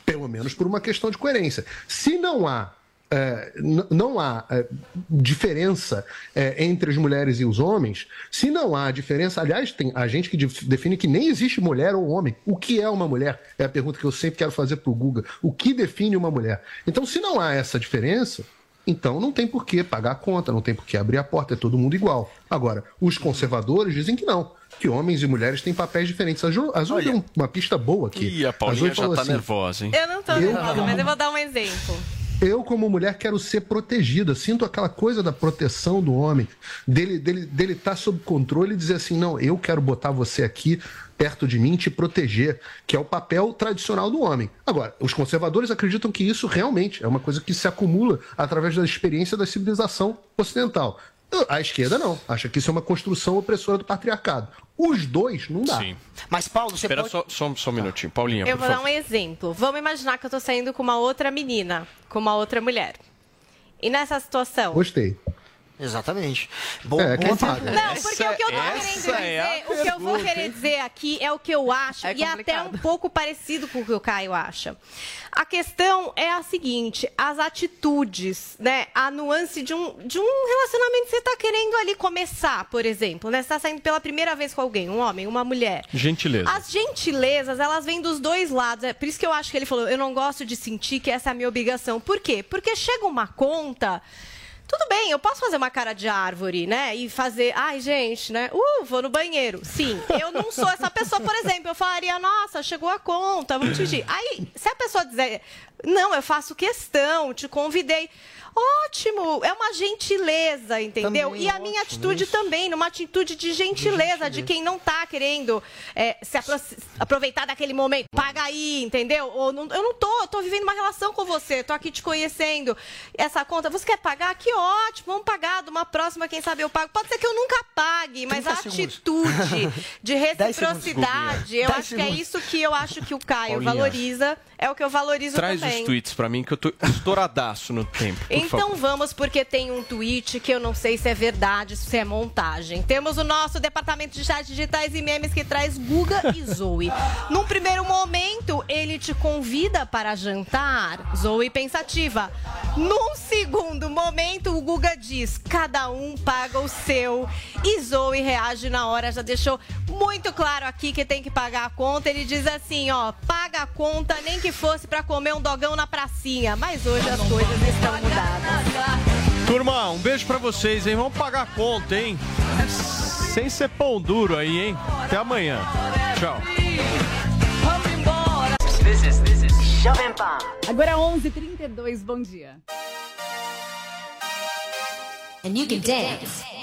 pelo menos por uma questão de coerência. Se não há é, não há é, diferença é, entre as mulheres e os homens, se não há diferença, aliás, tem a gente que def- define que nem existe mulher ou homem. O que é uma mulher? É a pergunta que eu sempre quero fazer para o Guga. O que define uma mulher? Então, se não há essa diferença, então não tem por que pagar a conta, não tem por que abrir a porta, é todo mundo igual. Agora, os conservadores dizem que não. Que homens e mulheres têm papéis diferentes. A Ju deu uma pista boa aqui. Ih, a Paulinha já tá assim, nervosa, hein? Eu não tô Eu- nervosa, mas eu vou dar um exemplo. Eu, como mulher, quero ser protegida. Sinto aquela coisa da proteção do homem, dele dele dele estar sob controle e dizer assim: não, eu quero botar você aqui perto de mim, te proteger, que é o papel tradicional do homem. Agora, os conservadores acreditam que isso realmente é uma coisa que se acumula através da experiência da civilização ocidental. A esquerda não, acha que isso é uma construção opressora do patriarcado. Os dois não dá. Sim. Mas, Paulo, você Espera pode... só, só, só um minutinho. Paulinha, Eu por vou dar favor. um exemplo. Vamos imaginar que eu tô saindo com uma outra menina, com uma outra mulher. E nessa situação. Gostei. Exatamente. Bom, É, bom. Não, porque o que eu tô essa querendo dizer, é o que eu vou querer hein? dizer aqui é o que eu acho, É e até complicado. um pouco parecido com o que o Caio acha. A questão é a seguinte, as atitudes, né? A nuance de um, de um relacionamento que você tá querendo ali começar, por exemplo, né? Você tá saindo pela primeira vez com alguém, um homem, uma mulher. Gentileza. As gentilezas, elas vêm dos dois lados. É por isso que eu acho que ele falou, eu não gosto de sentir que essa é a minha obrigação. Por quê? Porque chega uma conta. Tudo bem, eu posso fazer uma cara de árvore, né? E fazer, ai, gente, né? Uh, vou no banheiro. Sim, eu não sou essa pessoa, por exemplo. Eu falaria, nossa, chegou a conta, vamos dividir. Aí, se a pessoa dizer, não, eu faço questão, te convidei. Ótimo, é uma gentileza, entendeu? Também, e a minha atitude isso. também, numa atitude de gentileza, de quem não tá querendo é, se apro- aproveitar daquele momento. Paga aí, entendeu? Ou não- eu não tô, eu tô vivendo uma relação com você, tô aqui te conhecendo. Essa conta, você quer pagar? Que ótimo, vamos pagar. De uma próxima, quem sabe eu pago. Pode ser que eu nunca pague, mas 30 a segundos. atitude de [LAUGHS] 10 segundos, reciprocidade, eu 10 acho que é segundos. isso que eu acho que o Caio Paulinha. valoriza, é o que eu valorizo Traz também. os tweets pra mim que eu tô estouradaço no tempo. Então favor. vamos, porque tem um tweet que eu não sei se é verdade, se é montagem. Temos o nosso departamento de chat digitais e memes que traz Guga e Zoe. [LAUGHS] Num primeiro momento, ele te convida para jantar, Zoe pensativa. Num segundo momento, o Guga diz: cada um paga o seu. E Zoe reage na hora, já deixou muito claro aqui que tem que pagar a conta. Ele diz assim: ó, paga a conta, nem que fosse para comer um dogão na pracinha. Mas hoje as coisas estão mudadas. Turma, um beijo pra vocês, hein? Vamos pagar a conta, hein? Sem ser pão duro aí, hein? Até amanhã. Tchau. Agora 11h32, bom dia. And you can dance.